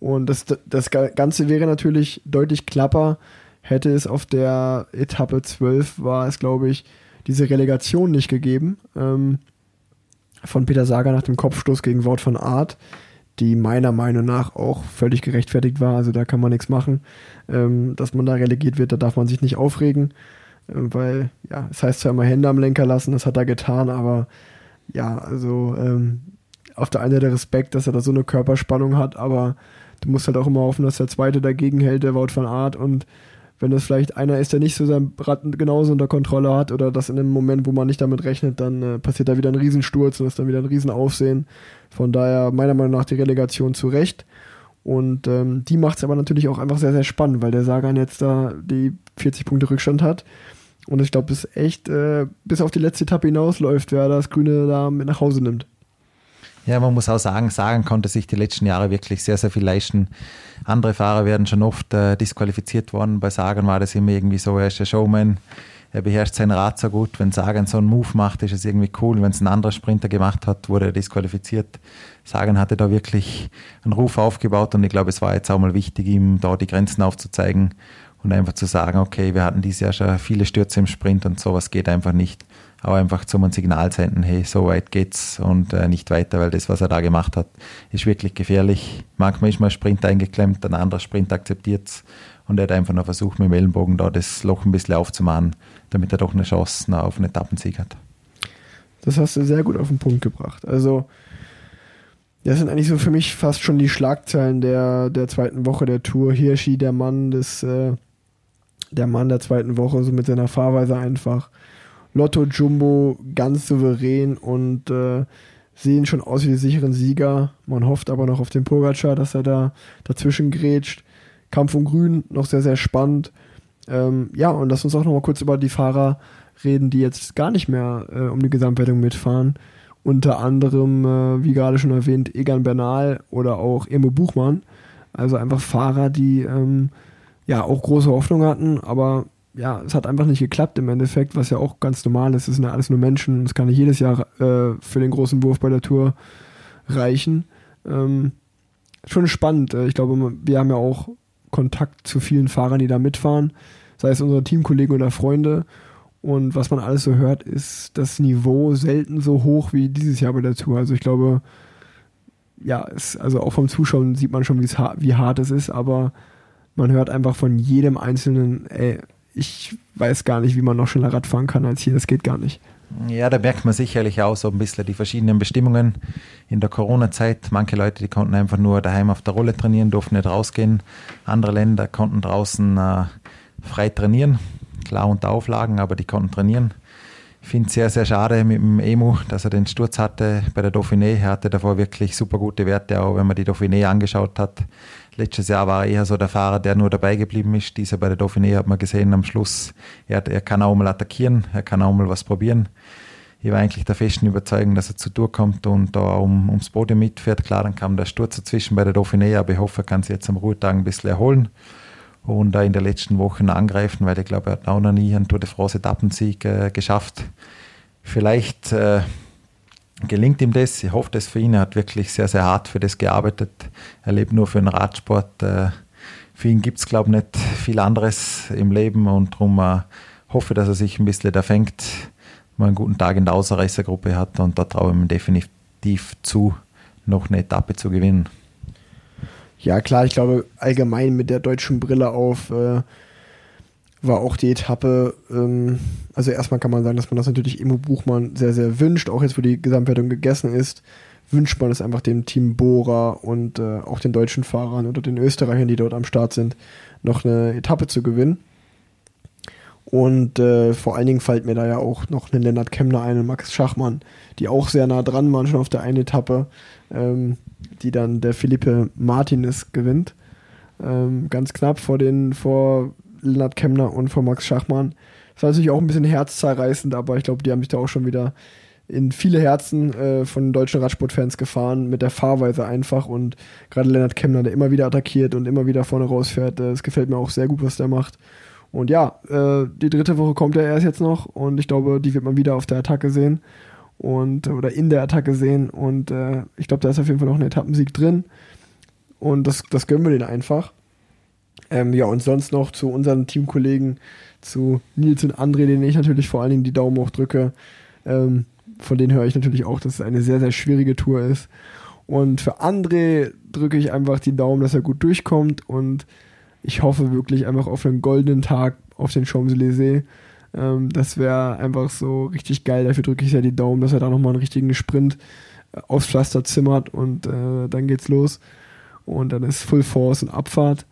Und das, das Ganze wäre natürlich deutlich klapper, hätte es auf der Etappe 12, war es, glaube ich, diese Relegation nicht gegeben. Ähm, von Peter Sager nach dem Kopfstoß gegen Wort von Art, die meiner Meinung nach auch völlig gerechtfertigt war. Also da kann man nichts machen. Ähm, dass man da relegiert wird, da darf man sich nicht aufregen. Ähm, weil, ja, es heißt zwar immer Hände am Lenker lassen, das hat er getan, aber ja, also ähm, auf der einen Seite Respekt, dass er da so eine Körperspannung hat, aber du musst halt auch immer hoffen, dass der Zweite dagegen hält, der Wout van Art und wenn das vielleicht einer ist, der nicht so sein Rad genauso unter Kontrolle hat oder das in einem Moment, wo man nicht damit rechnet, dann äh, passiert da wieder ein Riesensturz und ist dann wieder ein Riesenaufsehen. Von daher meiner Meinung nach die Relegation zu Recht. Und ähm, die macht es aber natürlich auch einfach sehr, sehr spannend, weil der Sagan jetzt da die 40 Punkte Rückstand hat Und ich glaube, es echt äh, bis auf die letzte Etappe hinausläuft, wer das Grüne da mit nach Hause nimmt. Ja, man muss auch sagen, Sagan konnte sich die letzten Jahre wirklich sehr, sehr viel leisten. Andere Fahrer werden schon oft äh, disqualifiziert worden. Bei Sagan war das immer irgendwie so, er ist der Showman, er beherrscht sein Rad so gut. Wenn Sagan so einen Move macht, ist es irgendwie cool. Wenn es ein anderer Sprinter gemacht hat, wurde er disqualifiziert. Sagan hatte da wirklich einen Ruf aufgebaut und ich glaube, es war jetzt auch mal wichtig, ihm da die Grenzen aufzuzeigen und einfach zu sagen, okay, wir hatten dieses Jahr schon viele Stürze im Sprint und sowas geht einfach nicht aber einfach zum ein Signal senden, hey, so weit geht's und äh, nicht weiter, weil das, was er da gemacht hat, ist wirklich gefährlich. Manchmal ist mal Sprint eingeklemmt, ein anderer Sprint akzeptiert es und er hat einfach noch versucht, mit dem Ellenbogen da das Loch ein bisschen aufzumachen, damit er doch eine Chance auf einen Etappensieg hat. Das hast du sehr gut auf den Punkt gebracht. Also, das sind eigentlich so für mich fast schon die Schlagzeilen der, der zweiten Woche der Tour. Hirschi, der Mann des, äh, der Mann der zweiten Woche, so mit seiner Fahrweise einfach. Lotto Jumbo ganz souverän und äh, sehen schon aus wie die sicheren Sieger. Man hofft aber noch auf den Pogacar, dass er da dazwischen grätscht. Kampf um Grün noch sehr, sehr spannend. Ähm, ja, und lass uns auch noch mal kurz über die Fahrer reden, die jetzt gar nicht mehr äh, um die Gesamtwertung mitfahren. Unter anderem, äh, wie gerade schon erwähnt, Egan Bernal oder auch Emo Buchmann. Also einfach Fahrer, die ähm, ja auch große Hoffnung hatten, aber ja, es hat einfach nicht geklappt im Endeffekt, was ja auch ganz normal ist. Es sind ja alles nur Menschen. Es kann nicht jedes Jahr äh, für den großen Wurf bei der Tour reichen. Ähm, schon spannend. Äh, ich glaube, wir haben ja auch Kontakt zu vielen Fahrern, die da mitfahren, sei es unsere Teamkollegen oder Freunde. Und was man alles so hört, ist das Niveau selten so hoch wie dieses Jahr bei der Tour. Also ich glaube, ja, es, also auch vom Zuschauen sieht man schon, wie hart es ist, aber man hört einfach von jedem Einzelnen, ey, ich weiß gar nicht, wie man noch schneller Rad fahren kann als hier. Das geht gar nicht. Ja, da merkt man sicherlich auch so ein bisschen die verschiedenen Bestimmungen in der Corona-Zeit. Manche Leute, die konnten einfach nur daheim auf der Rolle trainieren, durften nicht rausgehen. Andere Länder konnten draußen äh, frei trainieren, klar unter Auflagen, aber die konnten trainieren. Ich finde es sehr, sehr schade mit dem Emu, dass er den Sturz hatte bei der Dauphiné. Er hatte davor wirklich super gute Werte, auch wenn man die Dauphiné angeschaut hat. Letztes Jahr war er eher so der Fahrer, der nur dabei geblieben ist. Dieser bei der Dauphiné hat man gesehen am Schluss, er, er kann auch mal attackieren, er kann auch mal was probieren. Ich war eigentlich der festen Überzeugung, dass er zu Tour kommt und da um, ums Podium mitfährt. Klar, dann kam der Sturz dazwischen bei der Dauphiné, aber ich hoffe, er kann sich jetzt am Ruhetag ein bisschen erholen und da in den letzten Wochen angreifen, weil ich glaube, er hat auch noch nie einen Tour de France Etappensieg äh, geschafft. Vielleicht äh, gelingt ihm das. Ich hoffe das für ihn. Er hat wirklich sehr, sehr hart für das gearbeitet. Er lebt nur für den Radsport. Äh, für ihn gibt es, glaube ich, nicht viel anderes im Leben und darum äh, hoffe, dass er sich ein bisschen da fängt, mal einen guten Tag in der Außerreißergruppe hat und da traue ich ihm definitiv zu, noch eine Etappe zu gewinnen. Ja, klar, ich glaube, allgemein mit der deutschen Brille auf äh, war auch die Etappe, ähm, also erstmal kann man sagen, dass man das natürlich Emo Buchmann sehr, sehr wünscht, auch jetzt, wo die Gesamtwertung gegessen ist, wünscht man es einfach dem Team Bora und äh, auch den deutschen Fahrern oder den Österreichern, die dort am Start sind, noch eine Etappe zu gewinnen. Und äh, vor allen Dingen fällt mir da ja auch noch ein Lennart Kemner ein und Max Schachmann, die auch sehr nah dran waren, schon auf der einen Etappe, ähm, die dann der Philippe Martinez gewinnt. Ähm, ganz knapp vor den, vor Lennart Kemner und von Max Schachmann. Das war natürlich auch ein bisschen herzzerreißend, aber ich glaube, die haben sich da auch schon wieder in viele Herzen äh, von deutschen Radsportfans gefahren, mit der Fahrweise einfach und gerade Lennart Kemner, der immer wieder attackiert und immer wieder vorne rausfährt, äh, das gefällt mir auch sehr gut, was der macht. Und ja, äh, die dritte Woche kommt ja erst jetzt noch und ich glaube, die wird man wieder auf der Attacke sehen und oder in der Attacke sehen und äh, ich glaube, da ist auf jeden Fall noch ein Etappensieg drin und das, das gönnen wir den einfach. Ähm, ja, und sonst noch zu unseren Teamkollegen, zu Nils und André, denen ich natürlich vor allen Dingen die Daumen hoch drücke. Ähm, von denen höre ich natürlich auch, dass es eine sehr, sehr schwierige Tour ist. Und für André drücke ich einfach die Daumen, dass er gut durchkommt und ich hoffe wirklich einfach auf einen goldenen Tag auf den Champs-Élysées. Ähm, das wäre einfach so richtig geil. Dafür drücke ich ja die Daumen, dass er da nochmal einen richtigen Sprint äh, aufs Pflaster zimmert und äh, dann geht's los. Und dann ist Full Force und Abfahrt.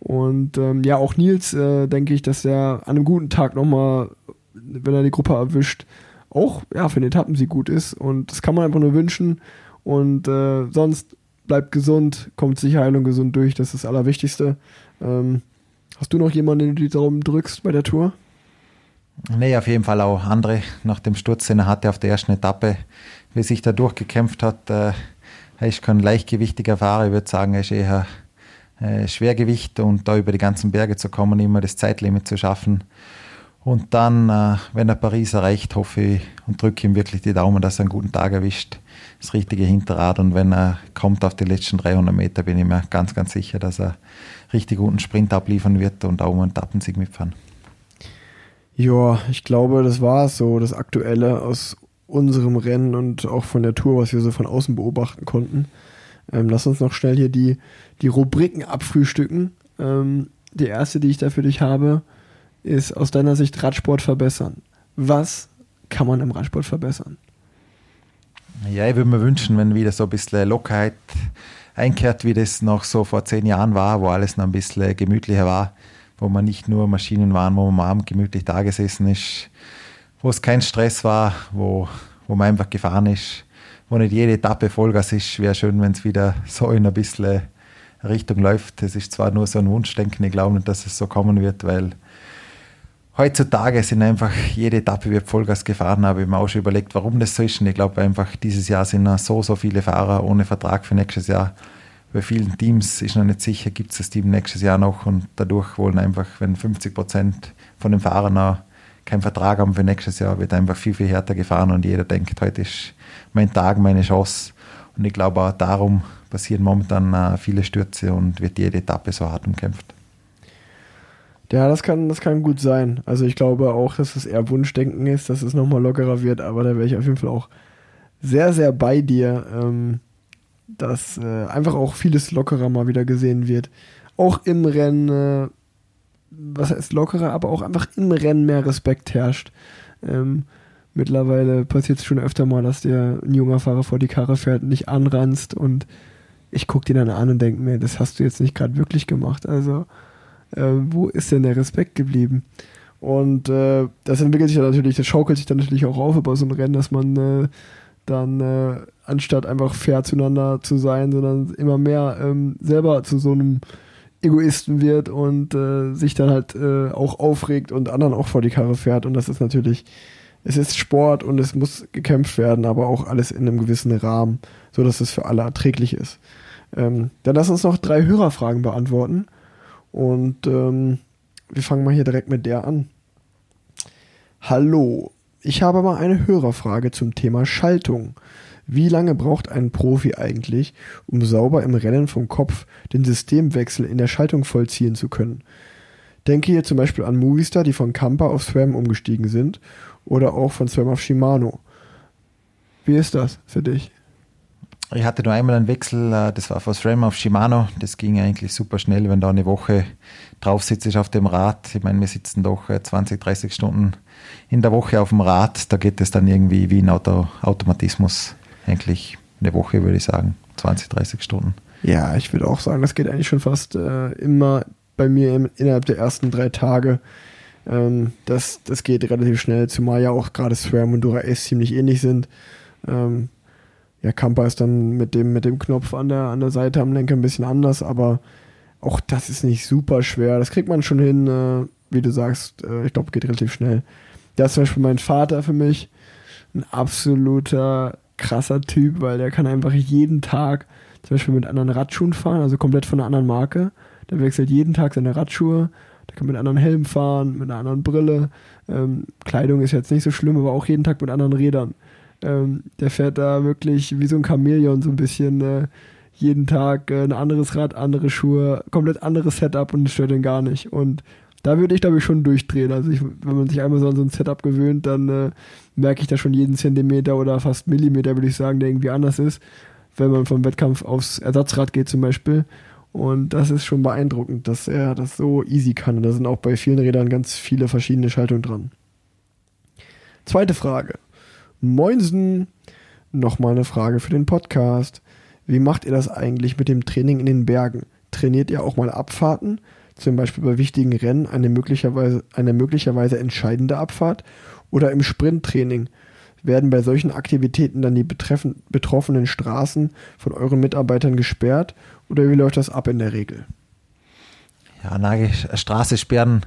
Und ähm, ja, auch Nils, äh, denke ich, dass er an einem guten Tag nochmal, wenn er die Gruppe erwischt, auch ja, für den Etappensieg gut ist. Und das kann man einfach nur wünschen. Und äh, sonst bleibt gesund, kommt sicher heil und gesund durch, das ist das Allerwichtigste. Ähm, hast du noch jemanden, den du die Daumen drückst bei der Tour? Nee, auf jeden Fall auch andere. Nach dem Sturz, den er hatte auf der ersten Etappe, wie sich da durchgekämpft hat, äh, er ist kein leichtgewichtiger Fahrer. Ich würde sagen, er ist eher äh, Schwergewicht und da über die ganzen Berge zu kommen, immer das Zeitlimit zu schaffen. Und dann, äh, wenn er Paris erreicht, hoffe ich und drücke ihm wirklich die Daumen, dass er einen guten Tag erwischt. Das richtige Hinterrad. Und wenn er kommt auf die letzten 300 Meter, bin ich mir ganz, ganz sicher, dass er richtig guten Sprint abliefern wird und auch einen Etappensieg mitfahren. Ja, ich glaube, das war es so, das Aktuelle aus unserem Rennen und auch von der Tour, was wir so von außen beobachten konnten. Ähm, lass uns noch schnell hier die, die Rubriken abfrühstücken. Ähm, die erste, die ich da für dich habe, ist aus deiner Sicht Radsport verbessern. Was kann man im Radsport verbessern? Ja, ich würde mir wünschen, wenn wieder so ein bisschen Lockerheit einkehrt, wie das noch so vor zehn Jahren war, wo alles noch ein bisschen gemütlicher war, wo man nicht nur Maschinen waren, wo man am Abend gemütlich da gesessen ist, wo es kein Stress war, wo, wo man einfach gefahren ist, wo nicht jede Etappe Vollgas ist. Wäre schön, wenn es wieder so in ein bisschen Richtung läuft. Das ist zwar nur so ein Wunschdenken, ich glaube nicht, dass es so kommen wird, weil heutzutage sind einfach, jede Etappe wird Vollgas gefahren, aber ich habe mir auch schon überlegt, warum das so ist. Und ich glaube einfach, dieses Jahr sind noch so, so viele Fahrer ohne Vertrag für nächstes Jahr. Bei vielen Teams ist noch nicht sicher, gibt es das Team nächstes Jahr noch und dadurch wollen einfach, wenn 50 Prozent von den Fahrern noch keinen Vertrag haben für nächstes Jahr, wird einfach viel, viel härter gefahren und jeder denkt, heute ist mein Tag, meine Chance. Und ich glaube auch darum passieren momentan äh, viele Stürze und wird jede Etappe so hart umkämpft. Ja, das kann, das kann gut sein. Also ich glaube auch, dass es eher Wunschdenken ist, dass es nochmal lockerer wird, aber da wäre ich auf jeden Fall auch sehr, sehr bei dir, ähm, dass äh, einfach auch vieles lockerer mal wieder gesehen wird. Auch im Rennen, äh, was heißt lockerer, aber auch einfach im Rennen mehr Respekt herrscht. Ähm, mittlerweile passiert es schon öfter mal, dass der ein junger Fahrer vor die Karre fährt und dich anranzt und ich gucke den dann an und denke mir, das hast du jetzt nicht gerade wirklich gemacht. Also äh, wo ist denn der Respekt geblieben? Und äh, das entwickelt sich dann natürlich, das schaukelt sich dann natürlich auch auf über so ein Rennen, dass man äh, dann äh, anstatt einfach fair zueinander zu sein, sondern immer mehr ähm, selber zu so einem Egoisten wird und äh, sich dann halt äh, auch aufregt und anderen auch vor die Karre fährt. Und das ist natürlich, es ist Sport und es muss gekämpft werden, aber auch alles in einem gewissen Rahmen, so dass es für alle erträglich ist. Ähm, dann lass uns noch drei Hörerfragen beantworten. Und ähm, wir fangen mal hier direkt mit der an. Hallo, ich habe mal eine Hörerfrage zum Thema Schaltung. Wie lange braucht ein Profi eigentlich, um sauber im Rennen vom Kopf den Systemwechsel in der Schaltung vollziehen zu können? Denke hier zum Beispiel an Movistar, die von Kampa auf SRAM umgestiegen sind, oder auch von SRAM auf Shimano. Wie ist das für dich? Ich hatte nur einmal einen Wechsel, äh, das war von SRAM auf Shimano. Das ging eigentlich super schnell, wenn da eine Woche drauf sitzt auf dem Rad. Ich meine, wir sitzen doch 20, äh, 30 Stunden in der Woche auf dem Rad. Da geht es dann irgendwie wie ein Auto Automatismus. Eigentlich eine Woche, würde ich sagen. 20, 30 Stunden. Ja, ich würde auch sagen, das geht eigentlich schon fast äh, immer bei mir im, innerhalb der ersten drei Tage. Ähm, das, das geht relativ schnell, zumal ja auch gerade SRAM und Dura S ziemlich ähnlich sind. Ähm, ja, Kampa ist dann mit dem, mit dem Knopf an der, an der Seite am Lenker ein bisschen anders, aber auch das ist nicht super schwer. Das kriegt man schon hin, äh, wie du sagst. Äh, ich glaube, geht relativ schnell. Da ist zum Beispiel mein Vater für mich ein absoluter krasser Typ, weil der kann einfach jeden Tag zum Beispiel mit anderen Radschuhen fahren, also komplett von einer anderen Marke. Der wechselt jeden Tag seine Radschuhe. Der kann mit anderen Helm fahren, mit einer anderen Brille. Ähm, Kleidung ist jetzt nicht so schlimm, aber auch jeden Tag mit anderen Rädern. Ähm, der fährt da wirklich wie so ein Chamäleon so ein bisschen äh, jeden Tag äh, ein anderes Rad, andere Schuhe, komplett anderes Setup und stört ihn gar nicht. Und da würde ich, glaube ich, schon durchdrehen. Also ich, wenn man sich einmal so an so ein Setup gewöhnt, dann äh, merke ich da schon jeden Zentimeter oder fast Millimeter, würde ich sagen, der irgendwie anders ist, wenn man vom Wettkampf aufs Ersatzrad geht zum Beispiel. Und das ist schon beeindruckend, dass er das so easy kann. Und da sind auch bei vielen Rädern ganz viele verschiedene Schaltungen dran. Zweite Frage. Moinsen, nochmal eine Frage für den Podcast. Wie macht ihr das eigentlich mit dem Training in den Bergen? Trainiert ihr auch mal Abfahrten? Zum Beispiel bei wichtigen Rennen eine möglicherweise, eine möglicherweise entscheidende Abfahrt? Oder im Sprinttraining? Werden bei solchen Aktivitäten dann die betroffenen Straßen von euren Mitarbeitern gesperrt? Oder wie läuft das ab in der Regel? Ja, nein, Straße sperren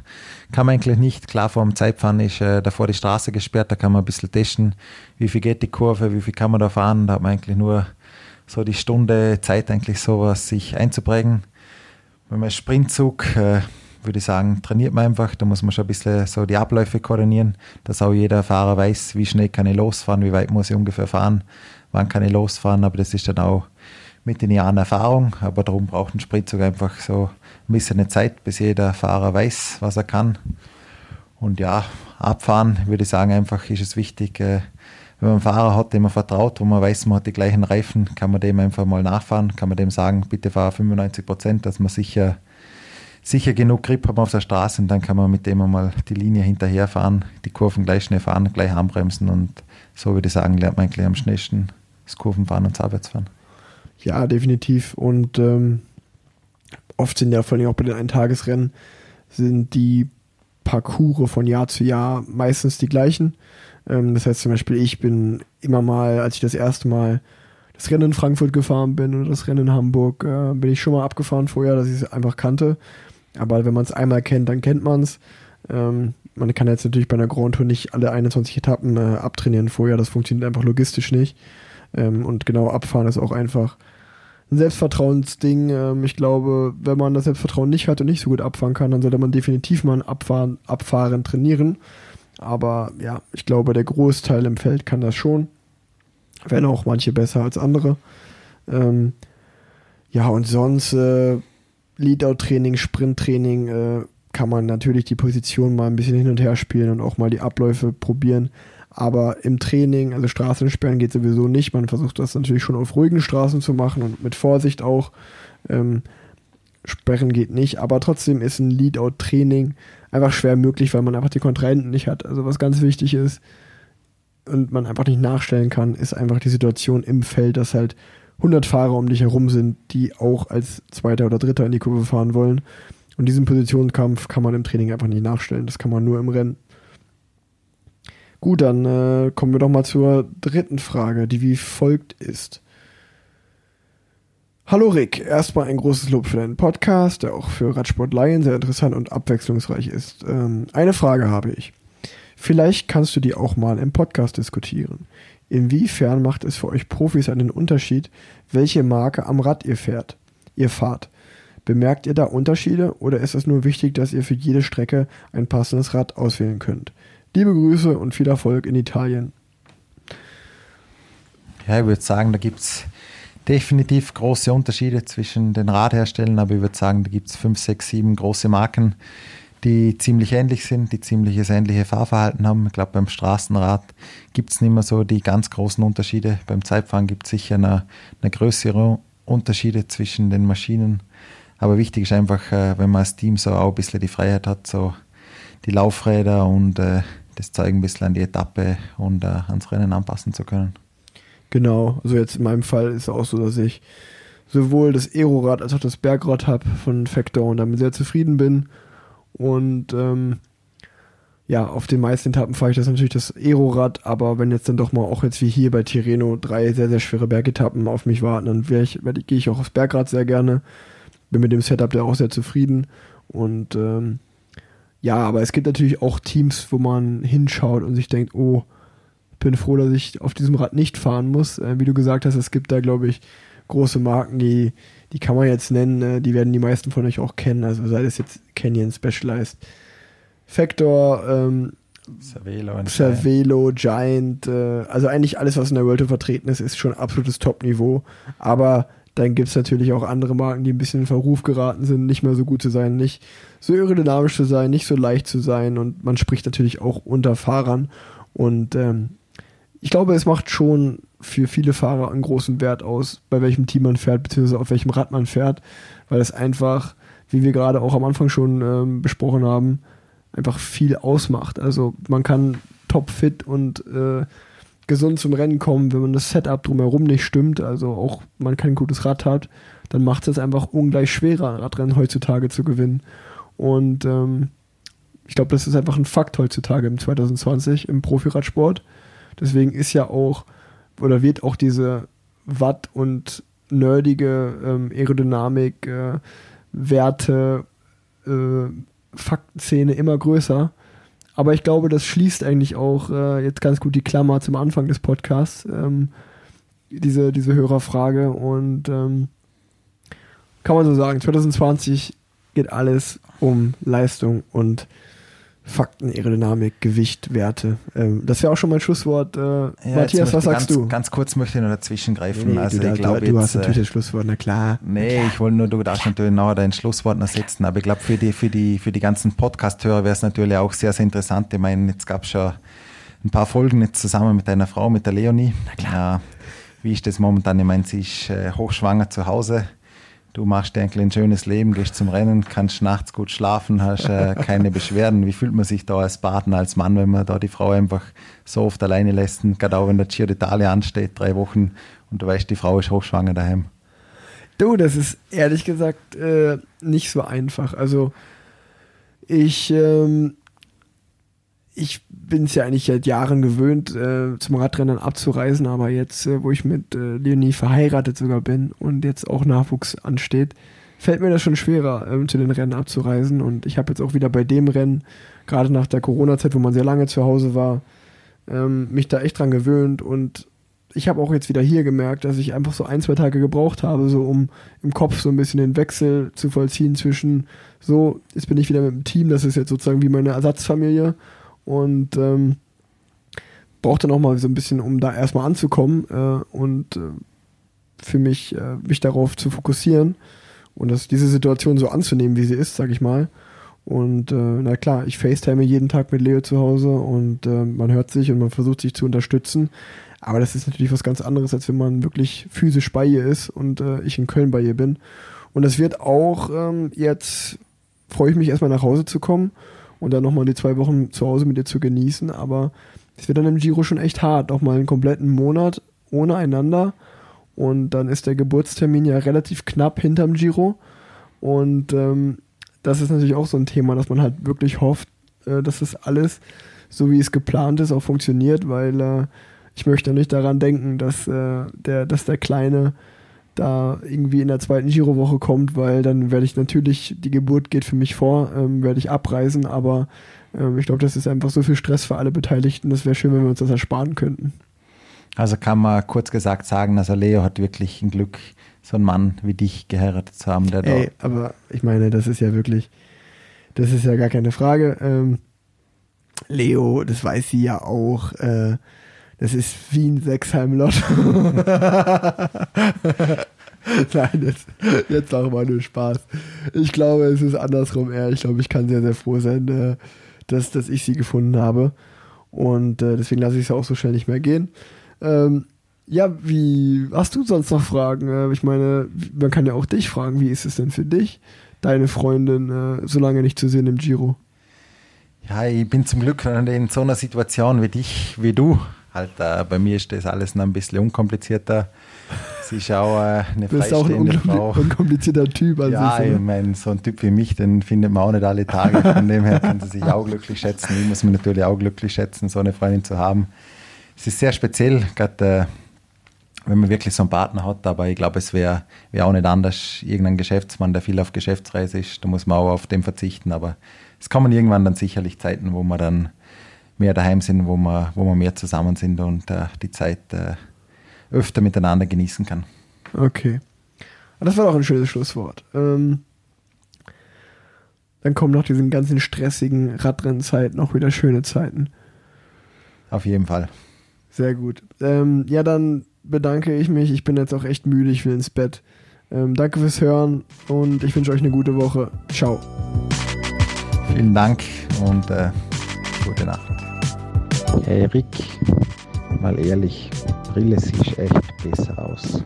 kann man eigentlich nicht. Klar, vor dem Zeitfahren ist äh, davor die Straße gesperrt, da kann man ein bisschen testen, wie viel geht die Kurve, wie viel kann man da fahren. Da hat man eigentlich nur so die Stunde Zeit, eigentlich sowas sich einzuprägen. Wenn man Sprintzug, äh, würde ich sagen, trainiert man einfach. Da muss man schon ein bisschen so die Abläufe koordinieren, dass auch jeder Fahrer weiß, wie schnell kann ich losfahren, wie weit muss ich ungefähr fahren, wann kann ich losfahren. Aber das ist dann auch mit den Jahren Erfahrung. Aber darum braucht ein Sprintzug einfach so ein bisschen eine Zeit, bis jeder Fahrer weiß, was er kann. Und ja, abfahren, würde ich sagen, einfach ist es wichtig, äh, wenn man einen Fahrer hat, dem man vertraut, wo man weiß, man hat die gleichen Reifen, kann man dem einfach mal nachfahren, kann man dem sagen, bitte fahr 95 Prozent, dass man sicher, sicher genug Grip hat auf der Straße und dann kann man mit dem einmal die Linie hinterherfahren, die Kurven gleich schnell fahren, gleich anbremsen und so würde ich sagen, lernt man eigentlich am schnellsten das Kurvenfahren und das Arbeitsfahren. Ja, definitiv. Und ähm, oft sind ja vor allem auch bei den Eintagesrennen sind die Parcours von Jahr zu Jahr meistens die gleichen. Ähm, das heißt zum Beispiel, ich bin immer mal, als ich das erste Mal das Rennen in Frankfurt gefahren bin oder das Rennen in Hamburg, äh, bin ich schon mal abgefahren vorher, dass ich es einfach kannte. Aber wenn man es einmal kennt, dann kennt man es. Ähm, man kann jetzt natürlich bei einer Grand Tour nicht alle 21 Etappen äh, abtrainieren vorher, das funktioniert einfach logistisch nicht. Ähm, und genau abfahren ist auch einfach ein Selbstvertrauensding. Ähm, ich glaube, wenn man das Selbstvertrauen nicht hat und nicht so gut abfahren kann, dann sollte man definitiv mal ein Abfahren, Abfahren trainieren. Aber ja, ich glaube, der Großteil im Feld kann das schon. Wenn auch manche besser als andere. Ähm, ja, und sonst äh, Leadout-Training, Sprint-Training äh, kann man natürlich die Position mal ein bisschen hin und her spielen und auch mal die Abläufe probieren. Aber im Training, also Straßensperren geht sowieso nicht. Man versucht das natürlich schon auf ruhigen Straßen zu machen und mit Vorsicht auch. Ähm, Sperren geht nicht, aber trotzdem ist ein Leadout-Training einfach schwer möglich, weil man einfach die Kontrahenten nicht hat. Also was ganz wichtig ist und man einfach nicht nachstellen kann, ist einfach die Situation im Feld, dass halt 100 Fahrer um dich herum sind, die auch als Zweiter oder Dritter in die Kurve fahren wollen. Und diesen Positionskampf kann man im Training einfach nicht nachstellen. Das kann man nur im Rennen. Gut, dann äh, kommen wir doch mal zur dritten Frage, die wie folgt ist. Hallo Rick, erstmal ein großes Lob für deinen Podcast, der auch für Radsport Lion sehr interessant und abwechslungsreich ist. Ähm, eine Frage habe ich. Vielleicht kannst du die auch mal im Podcast diskutieren. Inwiefern macht es für euch Profis einen Unterschied, welche Marke am Rad ihr fährt, ihr fahrt? Bemerkt ihr da Unterschiede oder ist es nur wichtig, dass ihr für jede Strecke ein passendes Rad auswählen könnt? Liebe Grüße und viel Erfolg in Italien. Ja, ich würde sagen, da gibt es definitiv große Unterschiede zwischen den Radherstellern, aber ich würde sagen, da gibt es fünf, sechs, sieben große Marken, die ziemlich ähnlich sind, die ziemliches ähnliche Fahrverhalten haben. Ich glaube, beim Straßenrad gibt es nicht mehr so die ganz großen Unterschiede. Beim Zeitfahren gibt es sicher eine, eine größere Unterschiede zwischen den Maschinen. Aber wichtig ist einfach, äh, wenn man als Team so auch ein bisschen die Freiheit hat, so die Laufräder und äh, das zeigen ein bisschen an die Etappe und äh, ans Rennen anpassen zu können. Genau, also jetzt in meinem Fall ist es auch so, dass ich sowohl das Aerorad als auch das Bergrad habe von Factor und damit sehr zufrieden bin. Und ähm, ja, auf den meisten Etappen fahre ich das natürlich das Aerorad, aber wenn jetzt dann doch mal auch jetzt wie hier bei Tirreno drei sehr, sehr schwere Bergetappen auf mich warten, dann gehe ich auch aufs Bergrad sehr gerne. Bin mit dem Setup da auch sehr zufrieden. Und ähm, ja, aber es gibt natürlich auch Teams, wo man hinschaut und sich denkt, oh, bin froh, dass ich auf diesem Rad nicht fahren muss. Äh, wie du gesagt hast, es gibt da, glaube ich, große Marken, die, die kann man jetzt nennen, äh, die werden die meisten von euch auch kennen. Also sei es jetzt Canyon Specialized, Factor, ähm, Cervelo, Cervelo Giant, äh, also eigentlich alles, was in der World Tour vertreten ist, ist schon absolutes Top-Niveau. Aber dann gibt es natürlich auch andere Marken, die ein bisschen in Verruf geraten sind, nicht mehr so gut zu sein, nicht so aerodynamisch zu sein, nicht so leicht zu sein. Und man spricht natürlich auch unter Fahrern. Und ähm, ich glaube, es macht schon für viele Fahrer einen großen Wert aus, bei welchem Team man fährt, beziehungsweise auf welchem Rad man fährt, weil es einfach, wie wir gerade auch am Anfang schon ähm, besprochen haben, einfach viel ausmacht. Also man kann topfit und äh, gesund zum Rennen kommen, wenn man das Setup drumherum nicht stimmt, also auch man kein gutes Rad hat, dann macht es einfach ungleich schwerer, Radrennen heutzutage zu gewinnen. Und ähm, ich glaube, das ist einfach ein Fakt heutzutage im 2020 im Profiradsport. Deswegen ist ja auch oder wird auch diese Watt und nerdige ähm, Aerodynamik äh, Werte äh, Faktenszene immer größer. Aber ich glaube, das schließt eigentlich auch äh, jetzt ganz gut die Klammer zum Anfang des Podcasts, ähm, diese, diese Hörerfrage. Und ähm, kann man so sagen, 2020 geht alles um Leistung und Fakten, Aerodynamik, Gewicht, Werte. Ähm, das wäre auch schon mein Schlusswort. Äh, Ja, Matthias, was sagst ganz, du? Ganz kurz möchte ich noch dazwischen greifen. Nee, also du, ich glaube du hast jetzt, natürlich äh, das Schlusswort, na klar. Nee, ich wollte nur, du darfst natürlich nachher dein Schlusswort noch setzen, aber ich glaube, für die, für die, für die ganzen Podcast-Hörer wäre es natürlich auch sehr, sehr interessant. Ich meine, jetzt gab es schon ein paar Folgen jetzt zusammen mit deiner Frau, mit der Leonie. Na klar. wie ist das momentan? Ich meine, sie ist äh, hochschwanger zu Hause. Du machst dir ein schönes Leben, gehst zum Rennen, kannst nachts gut schlafen, hast äh, keine Beschwerden. Wie fühlt man sich da als Partner, als Mann, wenn man da die Frau einfach so oft alleine lässt? Gerade auch wenn der Giro d'Italia ansteht, drei Wochen, und du weißt, die Frau ist hochschwanger daheim. Du, das ist ehrlich gesagt äh, nicht so einfach. Also ich, ähm, ich bin es ja eigentlich seit Jahren gewöhnt, äh, zum Radrennen abzureisen, aber jetzt, äh, wo ich mit äh, Leonie verheiratet sogar bin und jetzt auch Nachwuchs ansteht, fällt mir das schon schwerer, ähm, zu den Rennen abzureisen. Und ich habe jetzt auch wieder bei dem Rennen, gerade nach der Corona-Zeit, wo man sehr lange zu Hause war, ähm, mich da echt dran gewöhnt und ich habe auch jetzt wieder hier gemerkt, dass ich einfach so ein, zwei Tage gebraucht habe, so um im Kopf so ein bisschen den Wechsel zu vollziehen zwischen so, jetzt bin ich wieder mit dem Team, das ist jetzt sozusagen wie meine Ersatzfamilie und ähm, brauchte noch mal so ein bisschen, um da erstmal anzukommen äh, und äh, für mich, äh, mich darauf zu fokussieren und das, diese Situation so anzunehmen, wie sie ist, sag ich mal. Und äh, na klar, ich FaceTime jeden Tag mit Leo zu Hause und äh, man hört sich und man versucht sich zu unterstützen. Aber das ist natürlich was ganz anderes, als wenn man wirklich physisch bei ihr ist und äh, ich in Köln bei ihr bin. Und das wird auch ähm, jetzt, freue ich mich erstmal nach Hause zu kommen und dann nochmal die zwei Wochen zu Hause mit ihr zu genießen. Aber es wird dann im Giro schon echt hart, nochmal einen kompletten Monat ohne einander. Und dann ist der Geburtstermin ja relativ knapp hinterm Giro. Und ähm, das ist natürlich auch so ein Thema, dass man halt wirklich hofft, äh, dass das alles, so wie es geplant ist, auch funktioniert, weil äh, ich möchte nicht daran denken, dass, äh, der, dass der Kleine da irgendwie in der zweiten Girowoche kommt, weil dann werde ich natürlich, die Geburt geht für mich vor, ähm, werde ich abreisen, aber ähm, ich glaube, das ist einfach so viel Stress für alle Beteiligten, das wäre schön, wenn wir uns das ersparen könnten. Also kann man kurz gesagt sagen, also Leo hat wirklich ein Glück, so einen Mann wie dich geheiratet zu haben, der Ey, aber ich meine, das ist ja wirklich, das ist ja gar keine Frage. Ähm, Leo, das weiß sie ja auch, äh, das ist wie ein Sechsheim-Lotto. Nein, jetzt, jetzt auch mal nur Spaß. Ich glaube, es ist andersrum eher. Ich glaube, ich kann sehr, sehr froh sein, äh, dass, dass ich sie gefunden habe. Und äh, deswegen lasse ich es auch so schnell nicht mehr gehen. Ähm, ja, wie hast du sonst noch Fragen? Äh, ich meine, man kann ja auch dich fragen, wie ist es denn für dich, deine Freundin so lange nicht zu sehen im Giro? Ja, ich bin zum Glück in so einer Situation wie dich, wie du. Halt, äh, bei mir ist das alles noch ein bisschen unkomplizierter. Sie ist auch äh, eine Du bist auch ein freistehende unkompli Frau. unkomplizierter Typ. an Ja, sich, ich meine, so ein Typ wie mich, den findet man auch nicht alle Tage. Von dem her kann sie sich auch glücklich schätzen. Ich muss mich natürlich auch glücklich schätzen, so eine Freundin zu haben. Es ist sehr speziell, gerade äh, wenn man wirklich so einen Partner hat, aber ich glaube, es wäre wär auch nicht anders. Irgendein Geschäftsmann, der viel auf Geschäftsreise ist, da muss man auch auf dem verzichten. Aber es kommen irgendwann dann sicherlich Zeiten, wo wir dann mehr daheim sind, wo wir, wo wir mehr zusammen sind und äh, die Zeit äh, öfter miteinander genießen kann. Okay. Aber Das war doch ein schönes Schlusswort. Ähm, dann kommen nach diesen ganzen stressigen Radrennzeiten auch wieder schöne Zeiten. Auf jeden Fall. Sehr gut. Ähm, ja, dann bedanke ich mich. Ich bin jetzt auch echt müde. Ich will ins Bett. Ähm, danke fürs Hören und ich wünsche euch eine gute Woche. Ciao. Vielen Dank und äh, gute Nacht. Erik, mal ehrlich, Brille sieht echt besser aus.